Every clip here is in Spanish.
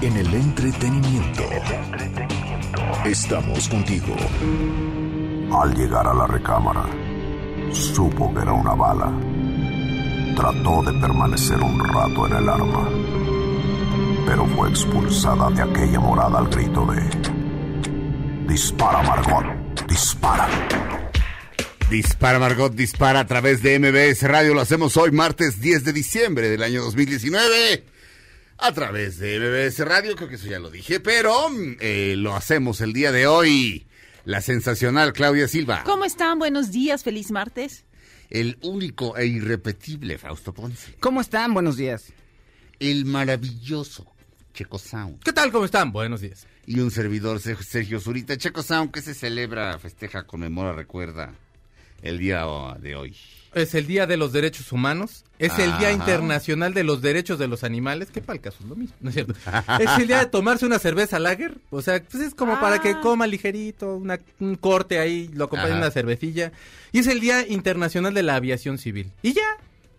En el entretenimiento. Estamos contigo. Al llegar a la recámara, supo que era una bala. Trató de permanecer un rato en el arma, pero fue expulsada de aquella morada al grito de... Dispara, Margot, dispara. Dispara Margot, dispara a través de MBS Radio. Lo hacemos hoy, martes 10 de diciembre del año 2019. A través de MBS Radio, creo que eso ya lo dije, pero eh, lo hacemos el día de hoy. La sensacional Claudia Silva. ¿Cómo están? Buenos días, feliz martes. El único e irrepetible Fausto Ponce. ¿Cómo están? Buenos días. El maravilloso Checo Sound. ¿Qué tal? ¿Cómo están? Buenos días. Y un servidor Sergio Zurita. Checo Sound que se celebra, festeja, conmemora, recuerda el día de hoy. Es el Día de los Derechos Humanos, es el Día. Internacional de los Derechos de los Animales, que para el caso es lo mismo, ¿no es cierto? es el día de tomarse una cerveza lager, o sea, pues es como para que Ah. coma ligerito, una- un corte ahí, lo acompañe Ajá. una cervecilla. Y es el Día Internacional de la Aviación Civil. Y ya,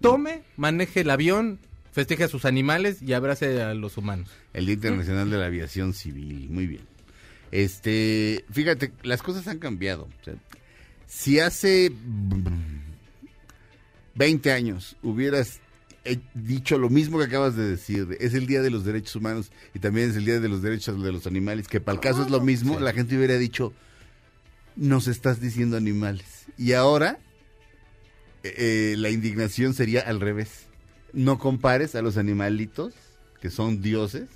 tome, maneje el avión, festeje a sus animales y abrace a los humanos. El Día Internacional de la Aviación Civil. Muy bien. Este, fíjate, las cosas han cambiado. O sea, si hace 20 años hubieras eh, dicho lo mismo que acabas de decir, de, es el Día de los Derechos Humanos y también es el Día de los Derechos de los Animales, que para el caso es lo mismo, la gente hubiera dicho, nos estás diciendo animales. Y ahora eh, eh, la indignación sería al revés. No compares a los animalitos, que son dioses,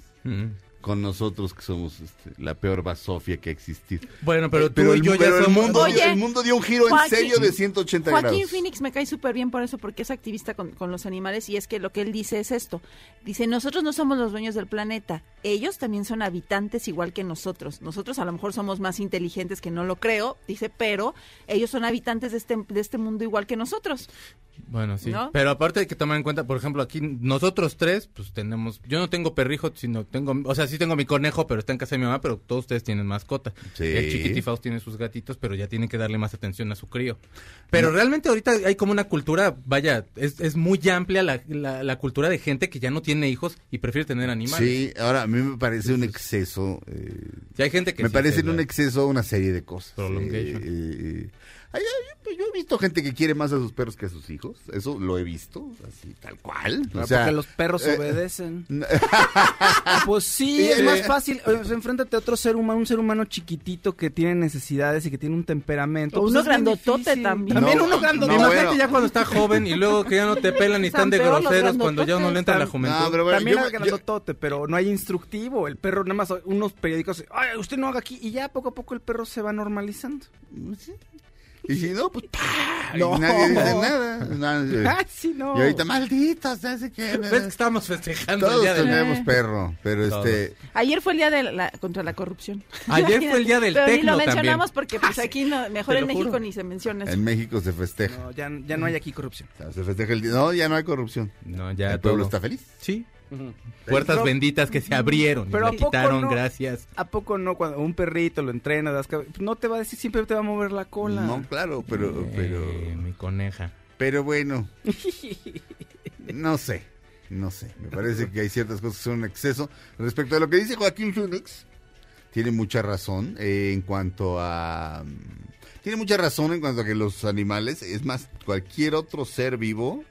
con nosotros que somos este, la peor basofia que ha existido. Bueno, pero tú y el, yo ya pero el somos... mundo, dio, el mundo dio un giro en Joaquín- serio de 180 Joaquín grados. Phoenix me cae súper bien por eso, porque es activista con, con los animales y es que lo que él dice es esto. Dice, nosotros no somos los dueños del planeta, ellos también son habitantes igual que nosotros. Nosotros a lo mejor somos más inteligentes que no lo creo, dice, pero ellos son habitantes de este, de este mundo igual que nosotros. Bueno, sí. ¿No? Pero aparte hay que tomar en cuenta, por ejemplo, aquí nosotros tres, pues tenemos, yo no tengo perrijo, sino tengo, o sea, sí tengo mi conejo, pero está en casa de mi mamá, pero todos ustedes tienen mascota. Sí. El chiquitifaus tiene sus gatitos, pero ya tienen que darle más atención a su crío. Pero realmente ahorita hay como una cultura, vaya, es, es muy amplia la, la, la cultura de gente que ya no tiene hijos y prefiere tener animales. Sí, ahora a mí me parece un exceso. eh, Sí, hay gente que me sí parece un exceso una serie de cosas. Prolongation. Eh, eh, ay, yo he visto gente que quiere más a sus perros que a sus hijos. Eso lo he visto, así, tal cual. O sea, porque los perros eh, obedecen. Pues sí, es eh, más fácil. eh, enfréntate a otro ser humano, un ser humano chiquitito que tiene necesidades y que tiene un temperamento. O Pues uno es bien grandotote también. También No, uno grandotote. no, Imagínate bueno. ya cuando está joven y luego que ya no te pelan y están Están de groseros cuando ya uno le entra la Tam- juventud. No, pero bueno, También yo- hay grandotote, pero no hay instructivo. El perro nada más unos periódicos, ay, usted no haga aquí y ya poco a poco el perro se va normalizando. sí. Y si no, pues ¡pah! Y No. nadie dice nada. Nadie- Ay, sí, no. Y ahorita, malditos, ¿sabes qué? ¿Ves que estamos festejando el Todos día del tenemos perro, pero Todos. este... Ayer fue el día de la, contra la corrupción. Ayer fue el día del Pero ni tecno lo también. mencionamos porque pues aquí no, mejor en lo México juro. ni se menciona eso. En México se festeja. No, ya, ya no hay aquí corrupción. O sea, se festeja el día. No, ya no hay corrupción. No, ya el pueblo todo. está feliz. Sí. Puertas Pero- benditas que se abrieron Pero y ¿a me quitaron, no? gracias. ¿A poco no? Cuando un perrito lo entrena, das no te va a decir, siempre te va a mover la cola. No, claro, pero, pero, Eh, mi coneja. pero bueno. No sé, no sé. Me parece que hay ciertas cosas que son un exceso. Respecto a lo que dice Joaquín Phoenix, tiene mucha razón eh, en cuanto a... mm, Tiene mucha razón en cuanto a que los animales, es más, cualquier otro ser vivo,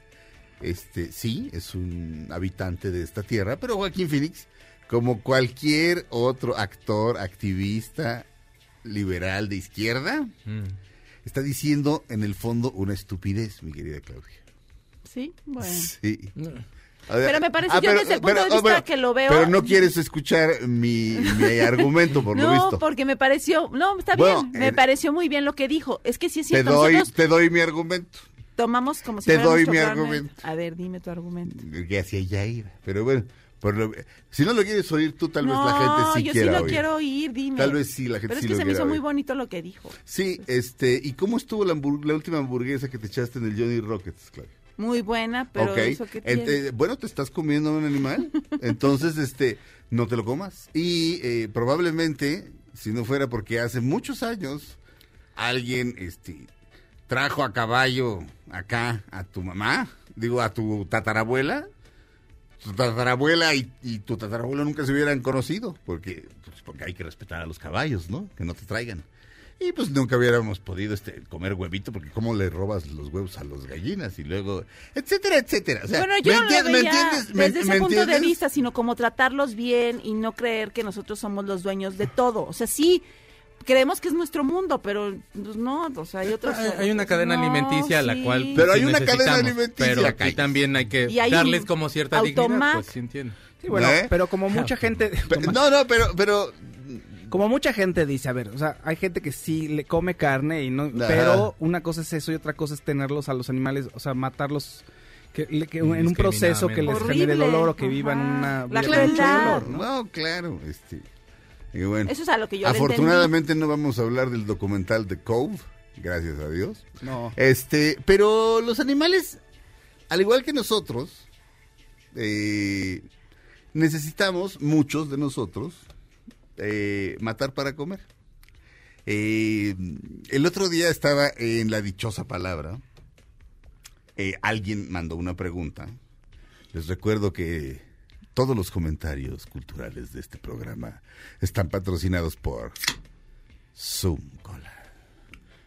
este, sí, es un habitante de esta tierra, pero Joaquín Phoenix, como cualquier otro actor, activista, liberal de izquierda, Mm. está diciendo en el fondo una estupidez, mi querida Claudia. Sí, bueno. Sí. Pero me parece yo desde el punto de vista que lo veo- Pero no quieres escuchar mi, mi argumento, por lo no, visto. porque me pareció, no, está Bueno, bien, me eh, pareció muy bien lo que dijo. Es que sí es Te cierto, doy, nosotros te doy mi argumento. Tomamos como si te doy mi argumento. A ver, dime tu argumento. Que hacia allá iba. Pero bueno, Por lo- si no lo quieres oír tú, tal vez la gente sí yo quiera sí lo oír. quiero oír, dime. Tal vez sí, la gente Pero sí es que lo se me hizo muy bonito lo que dijo. Sí, este, ¿y cómo estuvo la, última hamburguesa que te echaste en el Johnny Rockets, Claudia? Muy buena, pero Ok. eso que Ent- tiene. eh, bueno, te estás comiendo un animal, entonces, este, no te lo comas. Y eh, probablemente, si no fuera porque hace muchos años alguien, este, trajo a caballo acá a tu mamá, digo, a tu tatarabuela, tu tatarabuela y, y tu tatarabuelo nunca se hubieran conocido, porque, pues, porque hay que respetar a los caballos, ¿no? Que no te traigan. Y pues nunca hubiéramos podido este, comer huevito, porque cómo le robas los huevos a las gallinas y luego, etcétera, etcétera. O sea, bueno, yo ¿me no lo me veía desde ese me punto de vista, sino como tratarlos bien y no creer que nosotros somos los dueños de todo. O sea, sí, creemos que es nuestro mundo, pero pues, no, o sea, hay otros... Hay, hay una cadena No, alimenticia a la sí. cual Pero hay una cadena alimenticia, pero aquí calles. también hay que Y hay darles como cierta dignidad pues sí entiendo Sí, bueno, ¿Eh? pero como mucha gente... Pe- No, no, pero, pero, Como mucha gente dice, a ver, o sea, hay gente que sí le come carne y no, Ajá. pero una cosa es eso y otra cosa es tenerlos a los animales, o sea, matarlos que, le- que en un proceso que les Horrible. genere dolor o que Ajá. vivan una La vida de mucho crueldad. dolor, ¿no? no, claro, este, y bueno. Eso es a lo que yo Afortunadamente no vamos a hablar del documental de Cove, gracias a Dios. No. Este, pero los animales, al igual que nosotros, eh, necesitamos, muchos de nosotros, eh, matar para comer. Eh, el otro día estaba en la dichosa palabra. eh, alguien mandó una pregunta. Les recuerdo que todos los comentarios culturales de este programa están patrocinados por Zoom Cola.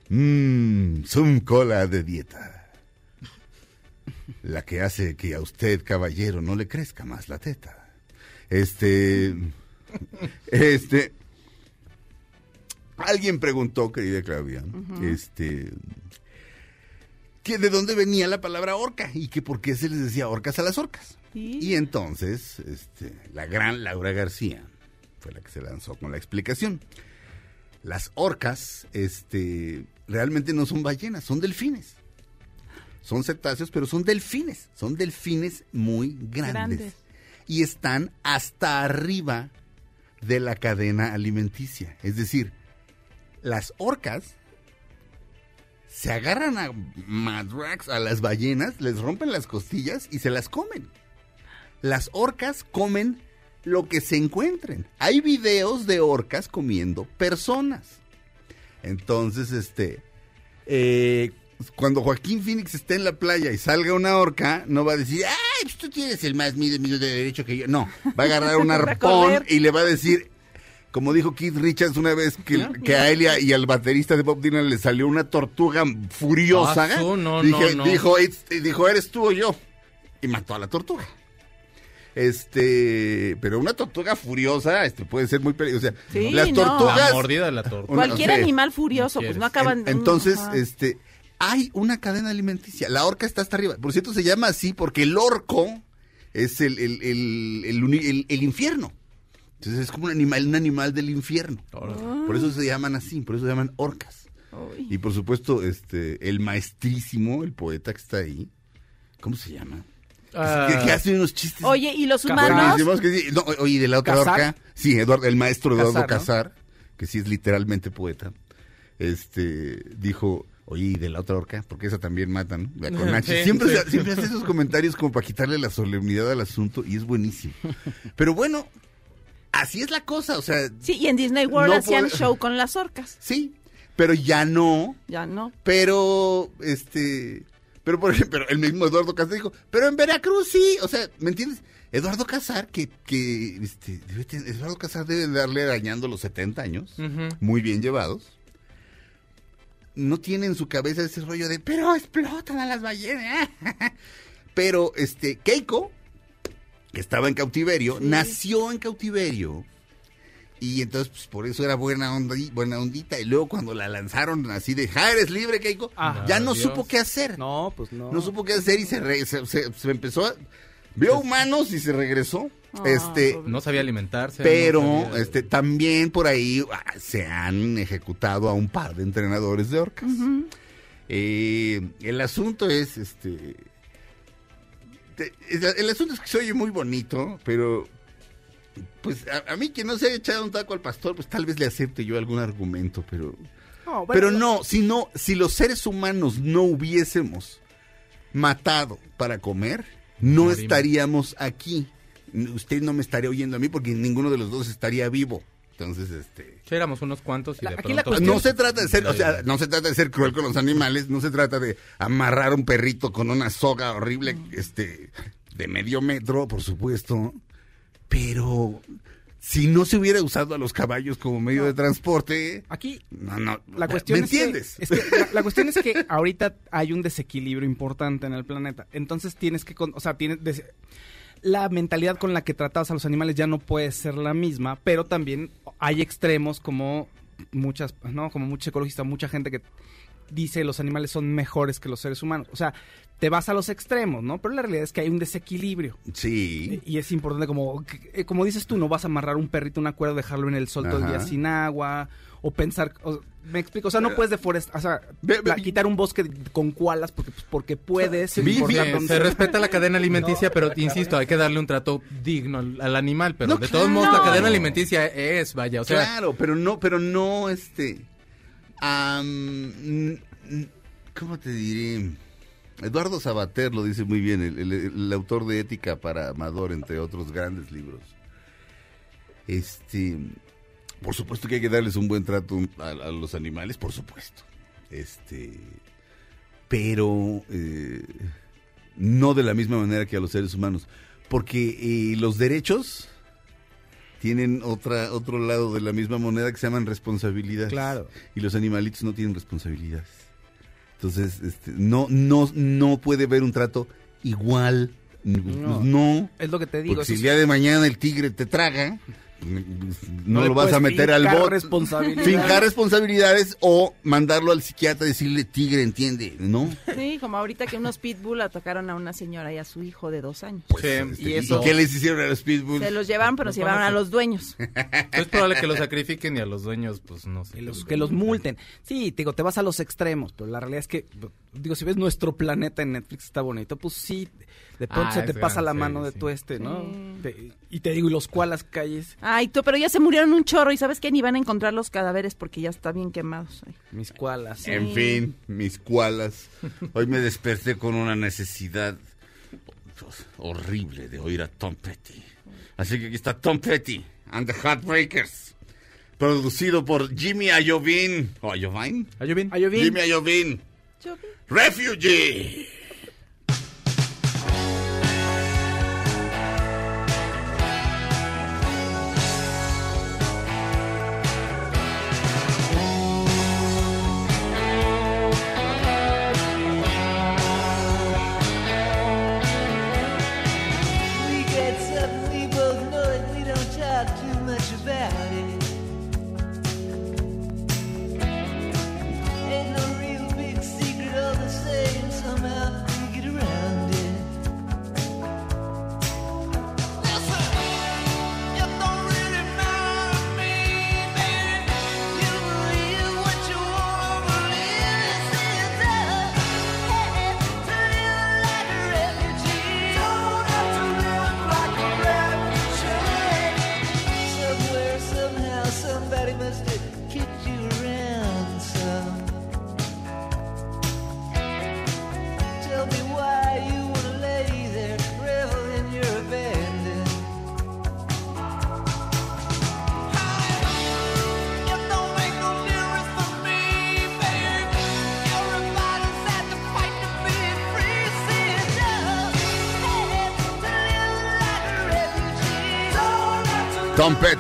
Mmm, Zoom Cola de dieta. La que hace que a usted, caballero, no le crezca más la teta. Este. Este. Alguien preguntó, querida Claudia, este. Que de dónde venía la palabra orca y que por qué se les decía orcas a las orcas. Y entonces, este, la gran Laura García fue la que se lanzó con la explicación. Las orcas, este, realmente no son ballenas, son delfines. Son cetáceos, pero son delfines. Son delfines muy grandes. Grandes. Y están hasta arriba de la cadena alimenticia. Es decir, las orcas se agarran a madrax, a las ballenas, les rompen las costillas y se las comen. Las orcas comen lo que se encuentren. Hay videos de orcas comiendo personas. Entonces, este, eh, cuando Joaquín Phoenix esté en la playa y salga una orca, no va a decir, ay, pues tú tienes el más medio de derecho que yo. No, va a agarrar un arpón y le va a decir, como dijo Keith Richards una vez, que, que a él y, a- y al baterista de Bob Dylan le salió una tortuga furiosa. Ah, no, Dije- no, no. Dijo, "It's- dijo, eres tú o yo. Y mató a la tortuga. Este, pero una tortuga furiosa, este puede ser muy peligrosa. Sí, las no. tortugas. la mordida de la tortuga Una- Cualquier animal furioso, pues no acaban... En- entonces, Ajá. este, hay una cadena alimenticia. La orca está hasta arriba. Por cierto, se llama así porque el orco es el, el, el, el uni- el- el infierno. Entonces es como un animal, un animal del infierno. Por eso se llaman así, por eso se llaman orcas. Uy. Y por supuesto, este, el maestrísimo, el poeta que está ahí, ¿cómo se llama? Ah, que, que hace unos chistes. Oye, ¿y los humanos? que sí. No, oye, de la otra Casar. orca, sí, Eduardo, el maestro Eduardo Casar, ¿no? Que sí es literalmente poeta, este, dijo, oye, ¿y de la otra orca? Porque esa también matan, la Conache. Sí, siempre, sí. siempre hace esos comentarios como para quitarle la solemnidad al asunto y es buenísimo. Pero bueno, así es la cosa, o sea, Sí, y en Disney World No hacían puede- show con las orcas. sí, pero ya no, Ya no. pero, este, pero por ejemplo, el mismo Eduardo Casar dijo, pero en Veracruz sí, o sea, ¿me entiendes? Eduardo Casar, que, que este, debe Eduardo Casar debe darle arañando los 70 años, muy bien llevados. No tiene en su cabeza ese rollo de, pero explotan a las ballenas. pero, este, Keiko, que estaba en cautiverio, nació en cautiverio. Y entonces, pues, por eso era buena onda, buena ondita. Y luego cuando la lanzaron así de, ja, eres libre, Keiko, Ah, ya no Dios. supo qué hacer. No, pues no. No supo qué hacer y se, re- se, se- se empezó a... Vio humanos y se regresó. Ah, este. No sabía alimentarse. pero no sabía- este también por ahí ah, se han ejecutado a un par de entrenadores de orcas. Eh, el asunto es, este, Este, el, el asunto es que se oye muy bonito, pero pues a, a mí que no se haya echado un taco al pastor, pues tal vez le acepte yo algún argumento, pero No, bueno, pero no, si no, si los seres humanos no hubiésemos matado para comer, no Morimos. estaríamos aquí. Usted no me estaría oyendo a mí porque ninguno de los dos estaría vivo. Entonces, este, Sí, éramos unos cuantos y La- de aquí la pronto... cuestión- no se trata de ser, o sea, no se trata de ser cruel con los animales, no se trata de amarrar un perrito con una soga horrible, este, de medio metro, por supuesto, pero si no se hubiera usado a los caballos como medio de transporte, Aquí no, no, La cuestión ¿me es que- entiendes? es que la, la cuestión es que ahorita hay un desequilibrio importante en el planeta. Entonces tienes que, o sea, tienes des- la mentalidad con la que tratabas a los animales ya no puede ser la misma, pero también hay extremos como muchas, ¿no? Como muchos ecologistas, mucha gente que dice los animales son mejores que los seres humanos. O sea, te vas a los extremos, ¿no? Pero la realidad es que hay un desequilibrio. Sí. Y es importante, como, eh, como dices tú, no vas a amarrar un perrito a una cuerda, dejarlo en el sol todo el día sin agua, o pensar, o- me explico, o sea, no puedes deforestar, o sea, quitar un bosque con koalas porque, pues, porque puedes. Sí, dónde se respeta la cadena alimenticia, pero insisto, hay que darle un trato digno al, al animal. Pero No, de todos modos, la cadena alimenticia es, vaya, o sea, claro, pero no, pero no, este, ¿cómo te diré? Eduardo Sabater lo dice muy bien, el, el- el autor de Ética para Amador, entre otros grandes libros. Este, por supuesto que hay que darles un buen trato a, a los animales, por supuesto. Este, pero eh, no de la misma manera que a los seres humanos, porque eh, los derechos tienen otra otro lado de la misma moneda que se llaman responsabilidades. Claro. Y los animalitos no tienen responsabilidades. Entonces, este, no no no puede haber un trato igual. No. No. Es lo que te digo. Porque si el día de mañana el tigre te traga, no, lo vas a puedes meter al bote. responsabilidades. Fincar responsabilidades o mandarlo al psiquiatra y decirle, tigre, entiende, ¿no? Sí, como ahorita que unos pitbull atacaron a una señora y a su hijo de dos años. sí, Este, y eso- qué les hicieron a los pitbulls? Se los llevaron, pero Los se a llevaron a hacer- los dueños. es probable que los sacrifiquen y a los dueños, pues no sé. Que los, que los multen. Sí, te digo, te vas a los extremos, pero la realidad es que, digo, si ves nuestro planeta en Netflix está bonito, pues sí, de pronto Ah, se te pasa la mano sí, de sí. tu este, ¿no? Sí. Te- y te digo, y los koalas calles, Ay, tú, pero ya se murieron un chorro y ¿sabes qué? Ni van a encontrar los cadáveres porque ya está bien quemados. Ay. mis koalas. En fin, mis koalas. Hoy me desperté con una necesidad horrible de oír a Tom Petty. Así que aquí está Tom Petty and the Heartbreakers. Producido por Jimmy Iovine. ¿O Iovine? ¿Ayú bien? Ay, yo vi- Jimmy vi- Refugee.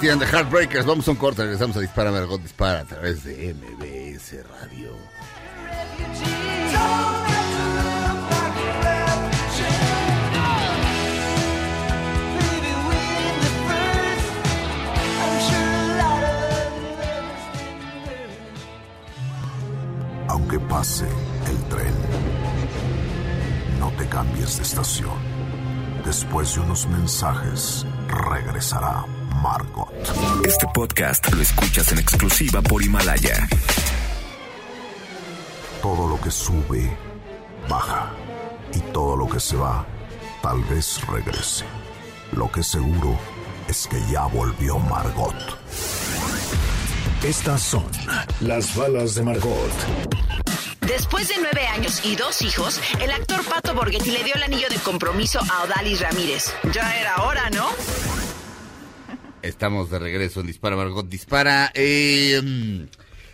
Petty and the Heartbreakers. Vamos a un corte, regresamos a Dispara, Margot Dispara a través de MBS Radio. Aunque pase el tren, no te cambies de estación. Después de unos mensajes, regresará Margot. Este podcast lo escuchas en exclusiva por Himalaya. Todo lo que sube, baja. Y todo lo que se va, Tal vez regrese. Lo que seguro es que ya volvió Margot. Estas son las balas de Margot. Después de nueve años y dos hijos, el actor Pato Borghetti le dio el anillo de compromiso a Odalis Ramírez. Ya era hora, ¿no? Estamos de regreso en Dispara Margot Dispara. Eh, mm,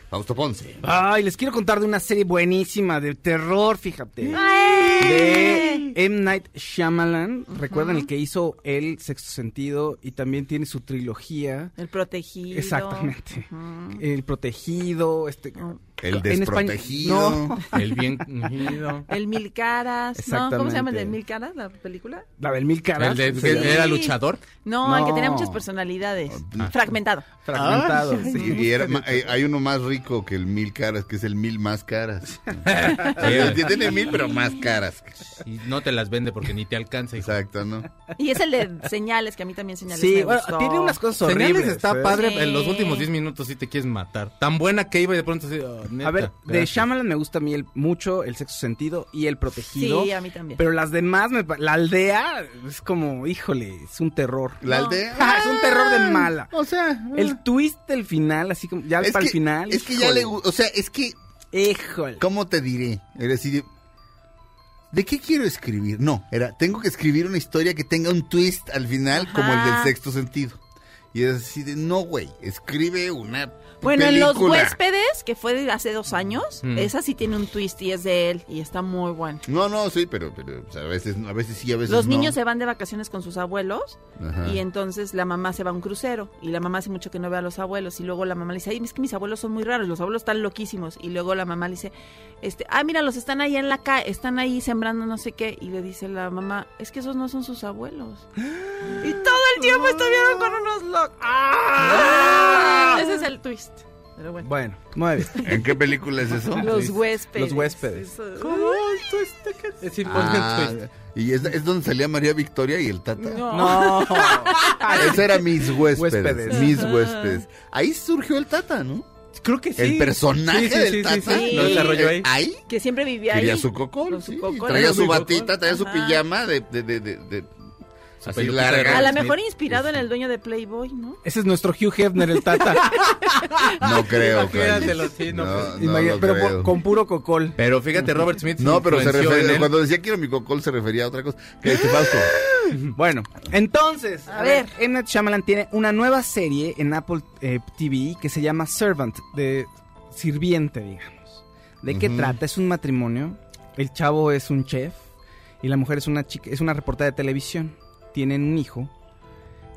Fausto Ponce. Ay, les quiero contar de una serie buenísima de terror, fíjate. De M. Night Shyamalan. ¿Recuerdan el que hizo El Sexto Sentido? Y también tiene su trilogía. El protegido. Exactamente. El Protegido. Este, español- desprotegido. No, El bien. El Mil Caras. ¿no? ¿Cómo se llama el de. Mil Caras, la película? la del Mil Caras. El de, que era luchador. No, el que tenía No. muchas personalidades. Fragmentado. Fragmentado. Ah, sí. Y, y era ma- eh, hay uno más rico que el mil caras, que es el mil más caras. Sí, tiene mil, pero más caras. Y no te las vende porque ni te alcanza. hijo. Exacto, ¿no? Y es el de señales, que a mí también señales Sí, me bueno, gustó. tiene unas cosas horribles. Señales está ¿eh? padre. Sí. En los últimos 10 minutos sí te quieres matar. Tan buena que iba y de pronto así. oh, neta, A ver, de. Shyamalan me gusta a mí el, mucho El Sexto Sentido y El Protegido. Sí, a mí también. Pero las demás, me la aldea es como, híjole, es un terror. La No. aldea. Ah, es un terror de mala. O sea, El twist del final, así como ya es para que, el final. Es que ya le O sea, es que. Híjole. ¿Cómo te diré? Era decir. ¿De qué quiero escribir? No, era, tengo que escribir una historia que tenga un twist al final como el del sexto sentido. Y es así de, no, güey, escribe una Bueno, en Los. Huéspedes, que fue de hace dos años, Mm. esa sí tiene un twist y es de él y está muy bueno. No, no, sí, pero, pero o sea, a veces a veces sí, a veces Los no. niños se van de vacaciones con sus abuelos Ajá. y entonces la mamá se va a un crucero y la mamá hace mucho que no ve a los abuelos y luego la mamá le dice, ay, es que mis abuelos son muy raros, los abuelos están loquísimos y luego la mamá le dice, este, ah, mira, los están ahí en la calle, están ahí sembrando no sé qué y le dice la mamá, es que esos no son sus abuelos. y todo el tiempo estuvieron con unos locos. Ese es el twist. Pero bueno. Bueno, muy bien. ¿En qué película es eso? Los huéspedes. Los huéspedes. Eso- Es decir, ponle el Ah, twist. y es, es donde salía María Victoria y el Tata. No. No. Ese era mis huéspedes. Huéspedes. Mis huéspedes. Ahí surgió el Tata, ¿no? Creo que sí. El personaje Sí, sí, del sí, Tata. sí, sí. Lo desarrolló ahí. Eh, Ahí Que siempre vivía ahí. quería su cocol. Traía su batita, cocol. traía su Ajá. pijama de, de, de, de, así larga. A lo mejor inspirado en el dueño de Playboy, ¿no? Ese es nuestro Hugh Hefner, el Tata. No creo, sí, no, no, no Imagina- lo pero creo. con, puro cocol. Pero fíjate, Robert Smith No, pero se refería, él. cuando decía quiero mi cocol se refería a otra cosa. ¿Qué dice Fausto? Bueno, entonces, A a, ver. ver, M. Night Shyamalan tiene una nueva serie en Apple eh, TV que se llama Servant, de sirviente, digamos. ¿De qué trata? Es un matrimonio. El chavo es un chef y la mujer es una chica, es una reportera de televisión. Tienen un hijo,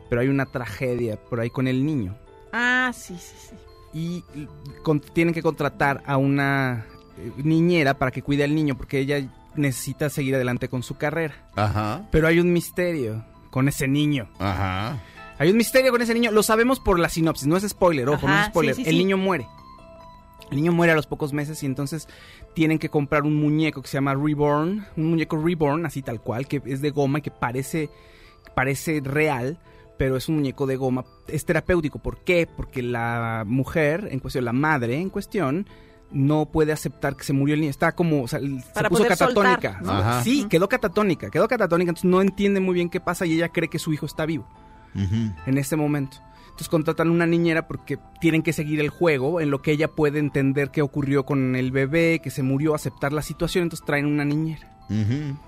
pero hay una tragedia por ahí con el niño Ah, sí, sí, sí. y con- tienen que contratar a una eh, niñera para que cuide al niño porque ella necesita seguir adelante con su carrera. Ajá, Pero hay un misterio con ese niño. ajá. Hay un misterio con ese niño. Lo sabemos por la sinopsis. No es spoiler, ojo, no es spoiler. sí, sí, el sí. niño muere. El niño muere a los pocos meses y entonces tienen que comprar un muñeco que se llama Reborn. Un muñeco Reborn, así tal cual, que es de goma y que parece, parece real, pero es un muñeco de goma. Es terapéutico. ¿Por qué? Porque la mujer en cuestión, la madre en cuestión, no puede aceptar que se murió el niño. Está como, o sea, se Para puso poder catatónica. soltar. Sí, quedó catatónica, quedó catatónica, entonces no entiende muy bien qué pasa y ella cree que su hijo está vivo en este momento. Entonces contratan una niñera porque tienen que seguir el juego en lo que ella puede entender qué ocurrió con el bebé, que se murió, aceptar la situación, entonces traen una niñera.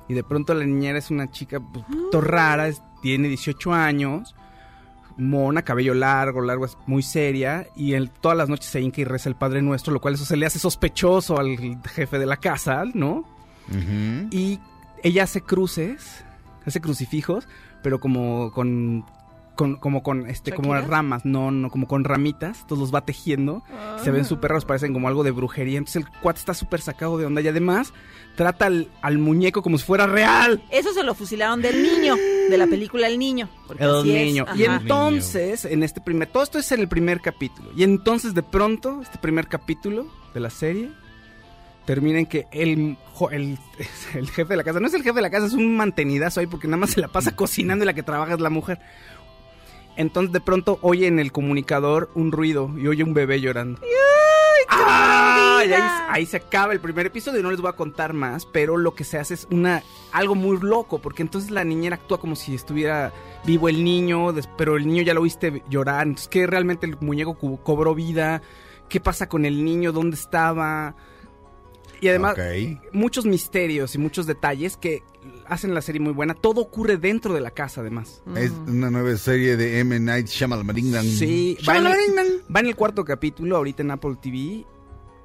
Y de pronto la niñera es una chica pues, poquito rara, es- tiene 18 años, mona, cabello largo, largo, es muy seria, y él todas las noches se hinca y reza el Padre Nuestro, lo cual eso se le hace sospechoso al jefe de la casa, ¿no? Y ella hace cruces, hace crucifijos, pero como con, con- como con este, como ¿Shakira? ramas, no, no, como con ramitas, entonces los va tejiendo, se ven súper raros, parecen como algo de brujería, entonces el cuate está súper sacado de onda y además trata al, al muñeco como si fuera real. Eso se lo fusilaron del niño, de la película El Niño. porque El así niño. Y entonces, en este primer, todo esto es en el primer capítulo. Y entonces de pronto, este primer capítulo de la serie termina en que el, el, el jefe de la casa, no es el jefe de la casa, es un mantenidazo ahí porque nada más se la pasa cocinando y la que trabaja es la mujer. Entonces de pronto oye en el comunicador un ruido y oye un bebé llorando. ¡Ah! Y ahí, ahí se acaba el primer episodio, no les voy a contar más, pero lo que se hace es una algo muy loco, porque entonces la niñera actúa como si estuviera vivo el niño, pero el niño ya lo viste llorar, entonces que realmente el muñeco co- cobró vida, qué pasa con el niño, dónde estaba. Y además, muchos misterios y muchos detalles que hacen la serie muy buena. Todo ocurre dentro de la casa, además. Es una nueva serie de M. Night Shyamalan. Sí, va en, el, va en el cuarto capítulo ahorita en Apple TV.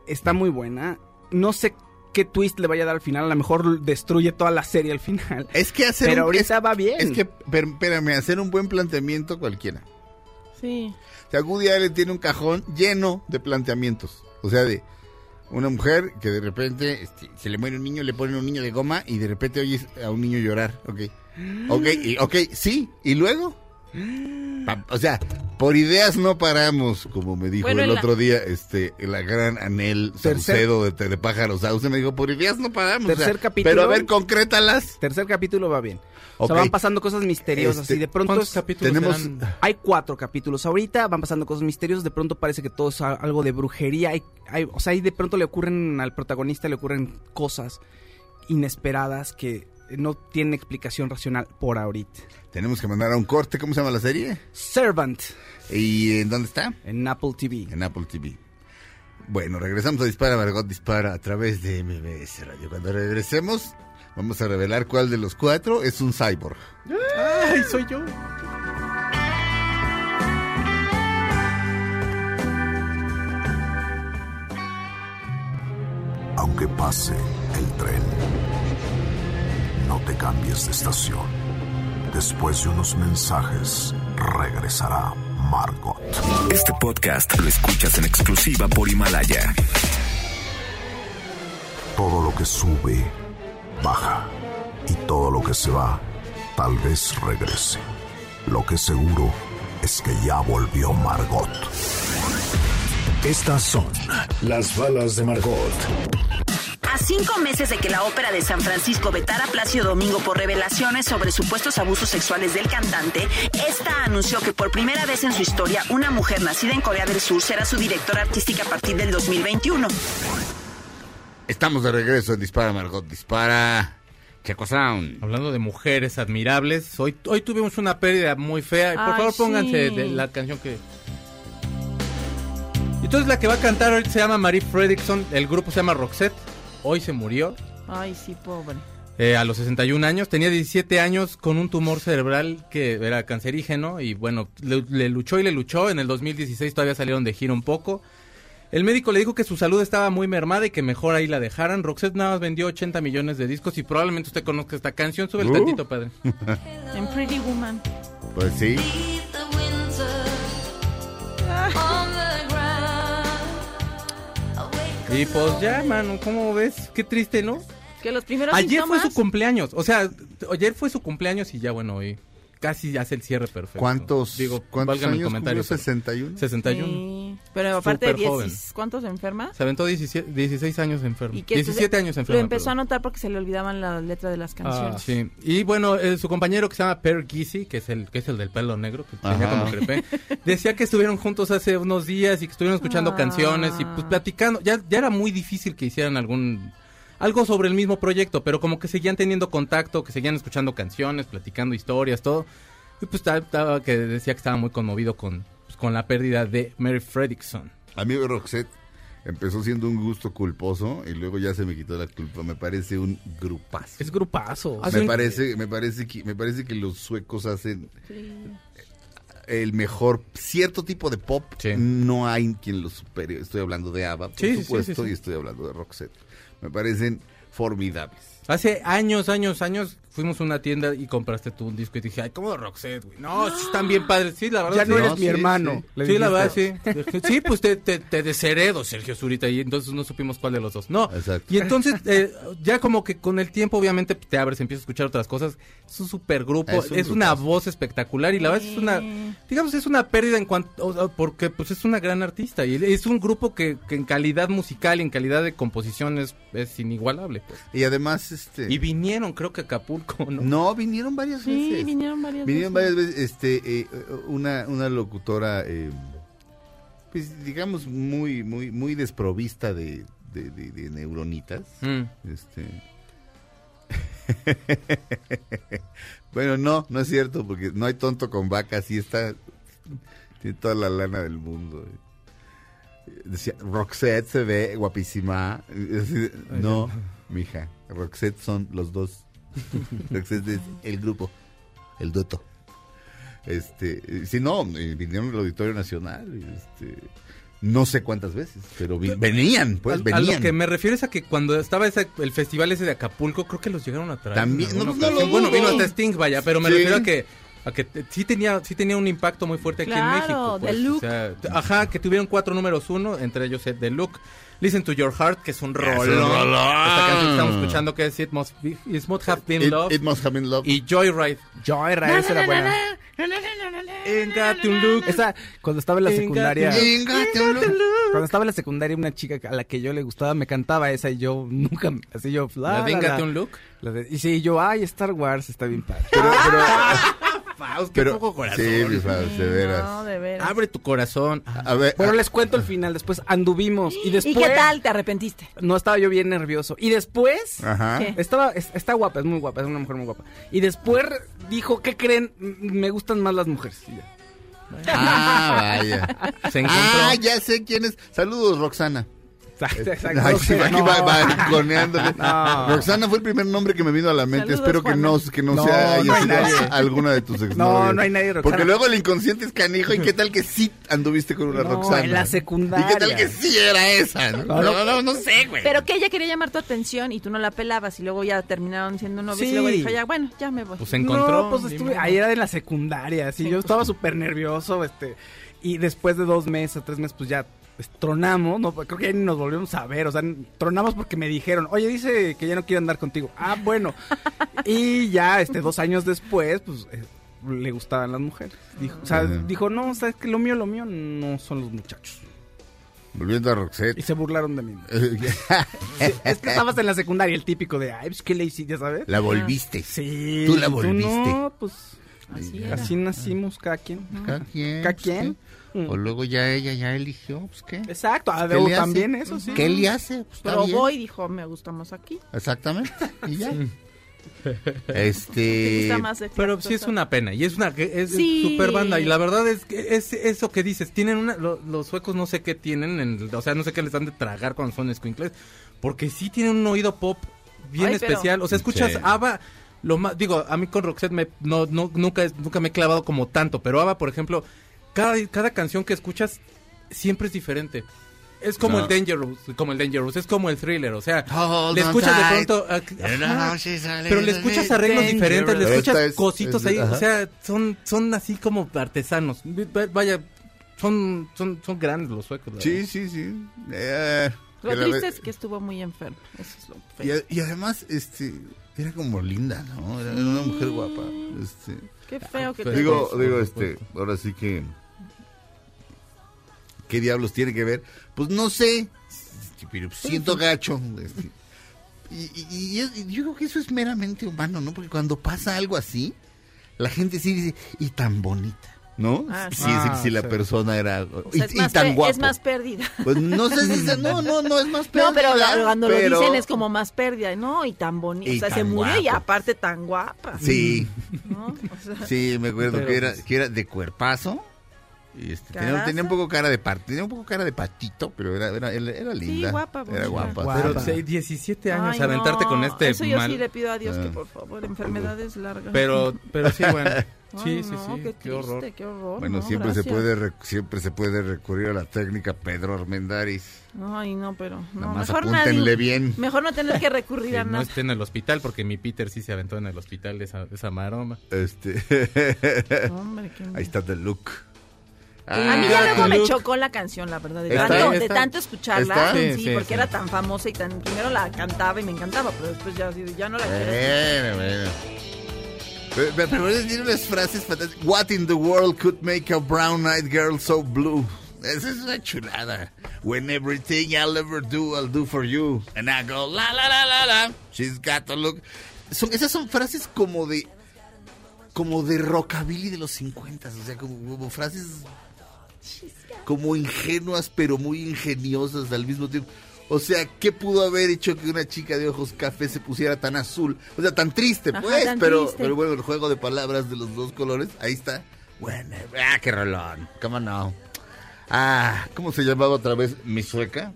Está muy buena. No sé qué twist le vaya a dar al final. A lo mejor destruye toda la serie al final. Es que hacer Pero un- ahorita es- va bien. Es que, pero, espérame, hacer un buen planteamiento cualquiera. Sí. O sea, Woody Allen tiene un cajón lleno de planteamientos. O sea, de una mujer que de repente este, se le muere un niño, le ponen un niño de goma y de repente oyes a un niño llorar. Ok. Ok, y, ok, sí. ¿Y luego? Pa- O sea, por ideas no paramos, como me dijo Bueno, el en la- otro día este la gran Anel Tercer- Saucedo de, de Pájaros Sauce. Me dijo, por ideas no paramos. o sea, Tercer capítulo. Pero a ver, concrétalas. Tercer capítulo va bien. O sea, van pasando cosas misteriosas Este, y de pronto ¿Cuántos es- capítulos tenemos- hay cuatro capítulos ahorita, van pasando cosas misteriosas, de pronto parece que todo es algo de brujería, hay, hay- o sea, ahí de pronto le ocurren al protagonista le ocurren cosas inesperadas que no tienen explicación racional por ahorita. Tenemos que mandar a un corte. ¿Cómo se llama la serie? Servant ¿Y en dónde está? en Apple TV. En Apple TV. Bueno, regresamos a Dispara, Margot Dispara a través de MBS Radio. Cuando regresemos, vamos a revelar cuál de los cuatro es un cyborg. ¡Ay, soy yo! Aunque pase el tren, no te cambies de estación. Después de unos mensajes, regresará Margot. Este podcast lo escuchas en exclusiva por Himalaya. Todo lo que sube, baja. Y todo lo que se va, tal vez regrese. Lo que seguro es que ya volvió Margot. Estas son las balas de Margot. A cinco meses de que la ópera de San Francisco vetara a Plácido Domingo por revelaciones sobre supuestos abusos sexuales del cantante, esta anunció que por primera vez en su historia una mujer nacida en Corea del Sur será su directora artística a partir del 2021. Estamos de regreso en Dispara, Margot Dispara. Checo Sound. Hablando de mujeres admirables, hoy, hoy tuvimos una pérdida muy fea. Por Ay, favor, pónganse sí. de la canción que... Entonces la que va a cantar ahorita se llama Marie Fredrickson, el grupo se llama Roxette. Hoy se murió Ay, sí, pobre. eh, a los 61 años, tenía 17 años con un tumor cerebral que era cancerígeno y bueno, le, le luchó y le luchó. En el 2016 todavía salieron de gira un poco. El médico le dijo que su salud estaba muy mermada y que mejor ahí la dejaran. Roxette nada más vendió 80 millones de discos y probablemente usted conozca esta canción. Sube el Uh. tantito, padre. En Pretty Woman. Pues sí. Y pues ya, mano, ¿cómo ves? Qué triste, ¿no? Que los primeros Ayer fue su cumpleaños. O sea, ayer fue su cumpleaños y ya, bueno, hoy casi hace el cierre perfecto. ¿Cuántos, Digo, cuántos años comentario. cumplió? pero- 61. 61. Sí, Pero aparte de Súper 10, joven. ¿cuántos enfermas? Se aventó 17 16 años enfermo. Y que 17 le- años enfermo. Lo empezó a notar porque se le olvidaban la letra de las canciones. Ah, sí. Y bueno, eh, su compañero que se llama Per Gizzi, que es el que es el del pelo negro, que tenía Ajá. como crepé, decía que estuvieron juntos hace unos días y que estuvieron escuchando Ah. canciones y pues platicando. Ya, ya era muy difícil que hicieran algún algo sobre el mismo proyecto, pero como que seguían teniendo contacto, que seguían escuchando canciones, platicando historias, todo. Y pues estaba, estaba- que decía que estaba muy conmovido con, pues, con la pérdida de Mary Fredrickson. Amigo Roxette empezó siendo un gusto culposo y luego ya se me quitó la culpa. Me parece un grupazo. Es grupazo. Me parece, me parece que, me parece que los suecos hacen el mejor cierto tipo de pop. Sí. No hay quien lo supere. Estoy hablando de ABBA, por Sí, sí, sí, supuesto, sí, sí. y estoy hablando de Roxette. Me parecen formidables. Hace años, años, años fuimos a una tienda y compraste tú un disco y dije, ay, ¿cómo Roxette, güey? No, sí están bien padres. Sí, la verdad. Ya sí. no eres no, mi sí, hermano. sí. la verdad, sí. Sí, pues te, te, te desheredo, Sergio Zurita, y entonces no supimos cuál de los dos. No. Exacto. Y entonces, eh, ya como que con el tiempo, obviamente, te abres, empiezas a escuchar otras cosas. Es un super grupo, Es es, un una voz espectacular y la verdad es una, digamos, es una pérdida en cuanto, o sea, porque pues es una gran artista y es un grupo que, que en calidad musical y en calidad de composición es, es inigualable. Pues. Y además, este... Y vinieron, creo que a Acapulco, ¿no? No, vinieron varias Sí, veces. vinieron varias Vinieron veces. varias veces, este, eh, una, una locutora, eh, pues digamos, muy, muy, muy desprovista de, de, de- de neuronitas. Mm. Este. bueno, no, no es cierto, porque no hay tonto con vaca, sí está. Tiene toda la lana del mundo. Decía, Roxette se ve guapísima. No, mija, Roxette son los dos. El grupo, el dueto. Este, si no, vinieron al Auditorio Nacional, este, no sé cuántas veces, pero vi- venían, pues a, a venían. lo que me refiero es a que cuando estaba ese- el festival ese de Acapulco, creo que los llegaron a traer. También, no, no lo. Bueno, vino hasta Sting, vaya, pero me Sí. refiero a que a que sí tenía sí tenía un impacto muy fuerte aquí en México. Pues, Look. o sea, ajá, que tuvieron cuatro números uno, entre ellos el The Look. Listen to Your Heart, que es un rolón. rolón. Esta canción que estamos escuchando que es It Must, Be- It Must Have Been It- Love. It Must Have Been Love. Y Joyride. Joyride, esa era buena. Esa, cuando estaba en la secundaria, un cuando estaba en la secundaria, una chica a la que yo le gustaba me cantaba esa y yo nunca, así yo, la, ¿La de la, Ain't Got la. to Look? La de- y sí, yo, ay, Star Wars está bien padre. Pero, pero, Faust, qué pero, poco corazón. sí, mi Faust, de veras. No, de veras. Abre tu corazón. A ver, Bueno, a- les cuento el final, después anduvimos y ¿Y después... qué tal? ¿Te arrepentiste? No, estaba yo bien nervioso. Y después... Ajá. ¿Qué? Estaba, es- está guapa, es muy guapa, es una mujer muy guapa. Y después dijo, ¿qué creen? Me gustan más las mujeres. Y ya. Ah, vaya. Se encontró. Ah, ya sé quién es. Saludos, Roxana. Exacto, exacto. Ay, sí, aquí No. va, va. No. Roxana fue el primer nombre que me vino a la mente. Saludos, Espero que no, que no, No, sea haya alguna de tus exnovias. No, no hay nadie, Roxana. Porque luego el inconsciente es canijo. ¿Y qué tal que sí anduviste con una No, Roxana? en la secundaria. ¿Y qué tal que sí era esa? No, No, no, no, no sé, güey. Pero que ella quería llamar tu atención y tú no la pelabas y luego ya terminaron siendo novios Sí. y luego dijo, ya, bueno, ya me voy. Pues encontró. No, pues estuve, ahí era de la secundaria, así, yo estaba súper nervioso, este, y después de dos meses, tres meses, pues ya tronamos, no, creo que ya ni nos volvimos a ver, o sea, tronamos porque me dijeron, oye, dice que ya no quiere andar contigo, ah, bueno, y ya, este, dos años después, pues, eh, le gustaban las mujeres, dijo, o sea, Ajá. dijo, no, sabes que lo mío, lo mío no son los muchachos, Volviendo a y Roxette. se burlaron de mí. Sí, es que estabas en la secundaria, el típico de, ay, pues, ¿qué le hiciste, ya sabes? la volviste. Sí. Tú la y volviste. No, pues, Así así nacimos cada quien. Cada quien. ¿Cada pues, quien? ¿Qué? O luego ya ella ya eligió, pues qué. Exacto, ah, ¿Qué hace? también eso sí. ¿Qué le hace? Pues, está Pero bien. voy dijo, me gusta más aquí. Exactamente. Y ya. ¿Te Este. gusta más de Pero sí es una pena y es una es Sí. super banda y la verdad es que es eso que dices, tienen una lo- los suecos no sé qué tienen, en- o sea, no sé qué les dan de tragar cuando son squinkles, porque sí tienen un oído pop bien Ay, pero- especial, o sea, escuchas Sí. ABBA lo más digo, a mí con Roxette me no, no nunca nunca me he clavado como tanto, pero ABBA, por ejemplo, cada cada canción que escuchas siempre es diferente. Es como No. el Dangerous, como el Dangerous, es como el thriller, o sea, Hold le escuchas de pronto, ajá, pero le escuchas arreglos dangerous. diferentes, le escuchas es- cositos es- ahí, ajá. o sea, son, son así como artesanos. Va- Vaya, son, son, son grandes los suecos. Sí, verdad. sí, sí. Eh, Lo la triste es que estuvo muy enfermo. Eso es lo y, feo. y además, este, era como linda, ¿no? Era una mujer guapa. Este, Qué feo que te digo, digo, supuesto. este, ahora sí que, ¿qué diablos tiene que ver? Pues no sé, pero siento gacho. este, y, y- y y yo creo que eso es meramente humano, ¿no? Porque cuando pasa algo así, la gente sí dice, y tan bonita, ¿no? Ah, sí, sí. sí, Ah, sí, la sí. persona era, O y, sea, y más tan guapo. es más pérdida. Pues no sé si se- no, no, no es más pérdida. No, pero cuando pero- lo dicen es como más pérdida, ¿no? Y tan bonita. Y O sea, se murió y guapo. aparte tan guapa. Sí, ¿no? O sea, sí, me acuerdo Pero, que era, pues- que era de cuerpazo. Y este, tenía, un poco cara de pat- tenía un poco cara de patito, pero era, era, era, era linda. guapa, Era guapa. Guapa. Pero Papá. sí, 17 años, ay, aventarte no, con este Eso yo mal. sí le pido a Dios que Ah. por favor, enfermedades largas. Pero, pero sí, bueno. Ay, Sí, sí, no, sí. Qué, Qué, horror. triste, qué horror. Bueno, no, siempre se puede re- siempre se puede recurrir a la técnica Pedro Armendáriz. Ay, no, pero no, Nada más mejor apúntenle nadie. bien. Mejor no tener que recurrir Que a no nada. esté en el hospital porque mi Peter sí se aventó en el hospital de esa, esa maroma. Este Hombre, qué Ahí está The Look. A mí ya Ah, luego me chocó la canción, la verdad, de, ¿Está? tanto, de ¿Está? tanto escucharla, sí, Sí, sí, porque era tan famosa y tan primero la cantaba y me encantaba, pero después ya, de, ya no la quiero. Bueno, bueno. Pero, pero- pero tiene unas frases fantásticas. What in the world could make a brown-eyed girl so blue? Esa es una chulada. When everything I'll ever do, I'll do for you. And I go, la, la, la, la, la. She's got to look. Son, esas son frases como de... Como de rockabilly de los 50. O sea, como, como frases... como ingenuas, pero muy ingeniosas al mismo tiempo. O sea, ¿qué pudo haber hecho que una chica de ojos café se pusiera tan azul? O sea, tan triste, Ajá, pues, tan pero, triste. pero bueno, el juego de palabras de los dos colores, ahí está. Bueno, ah, qué rolón, cómo no. Ah, ¿cómo se llamaba otra vez mi sueca?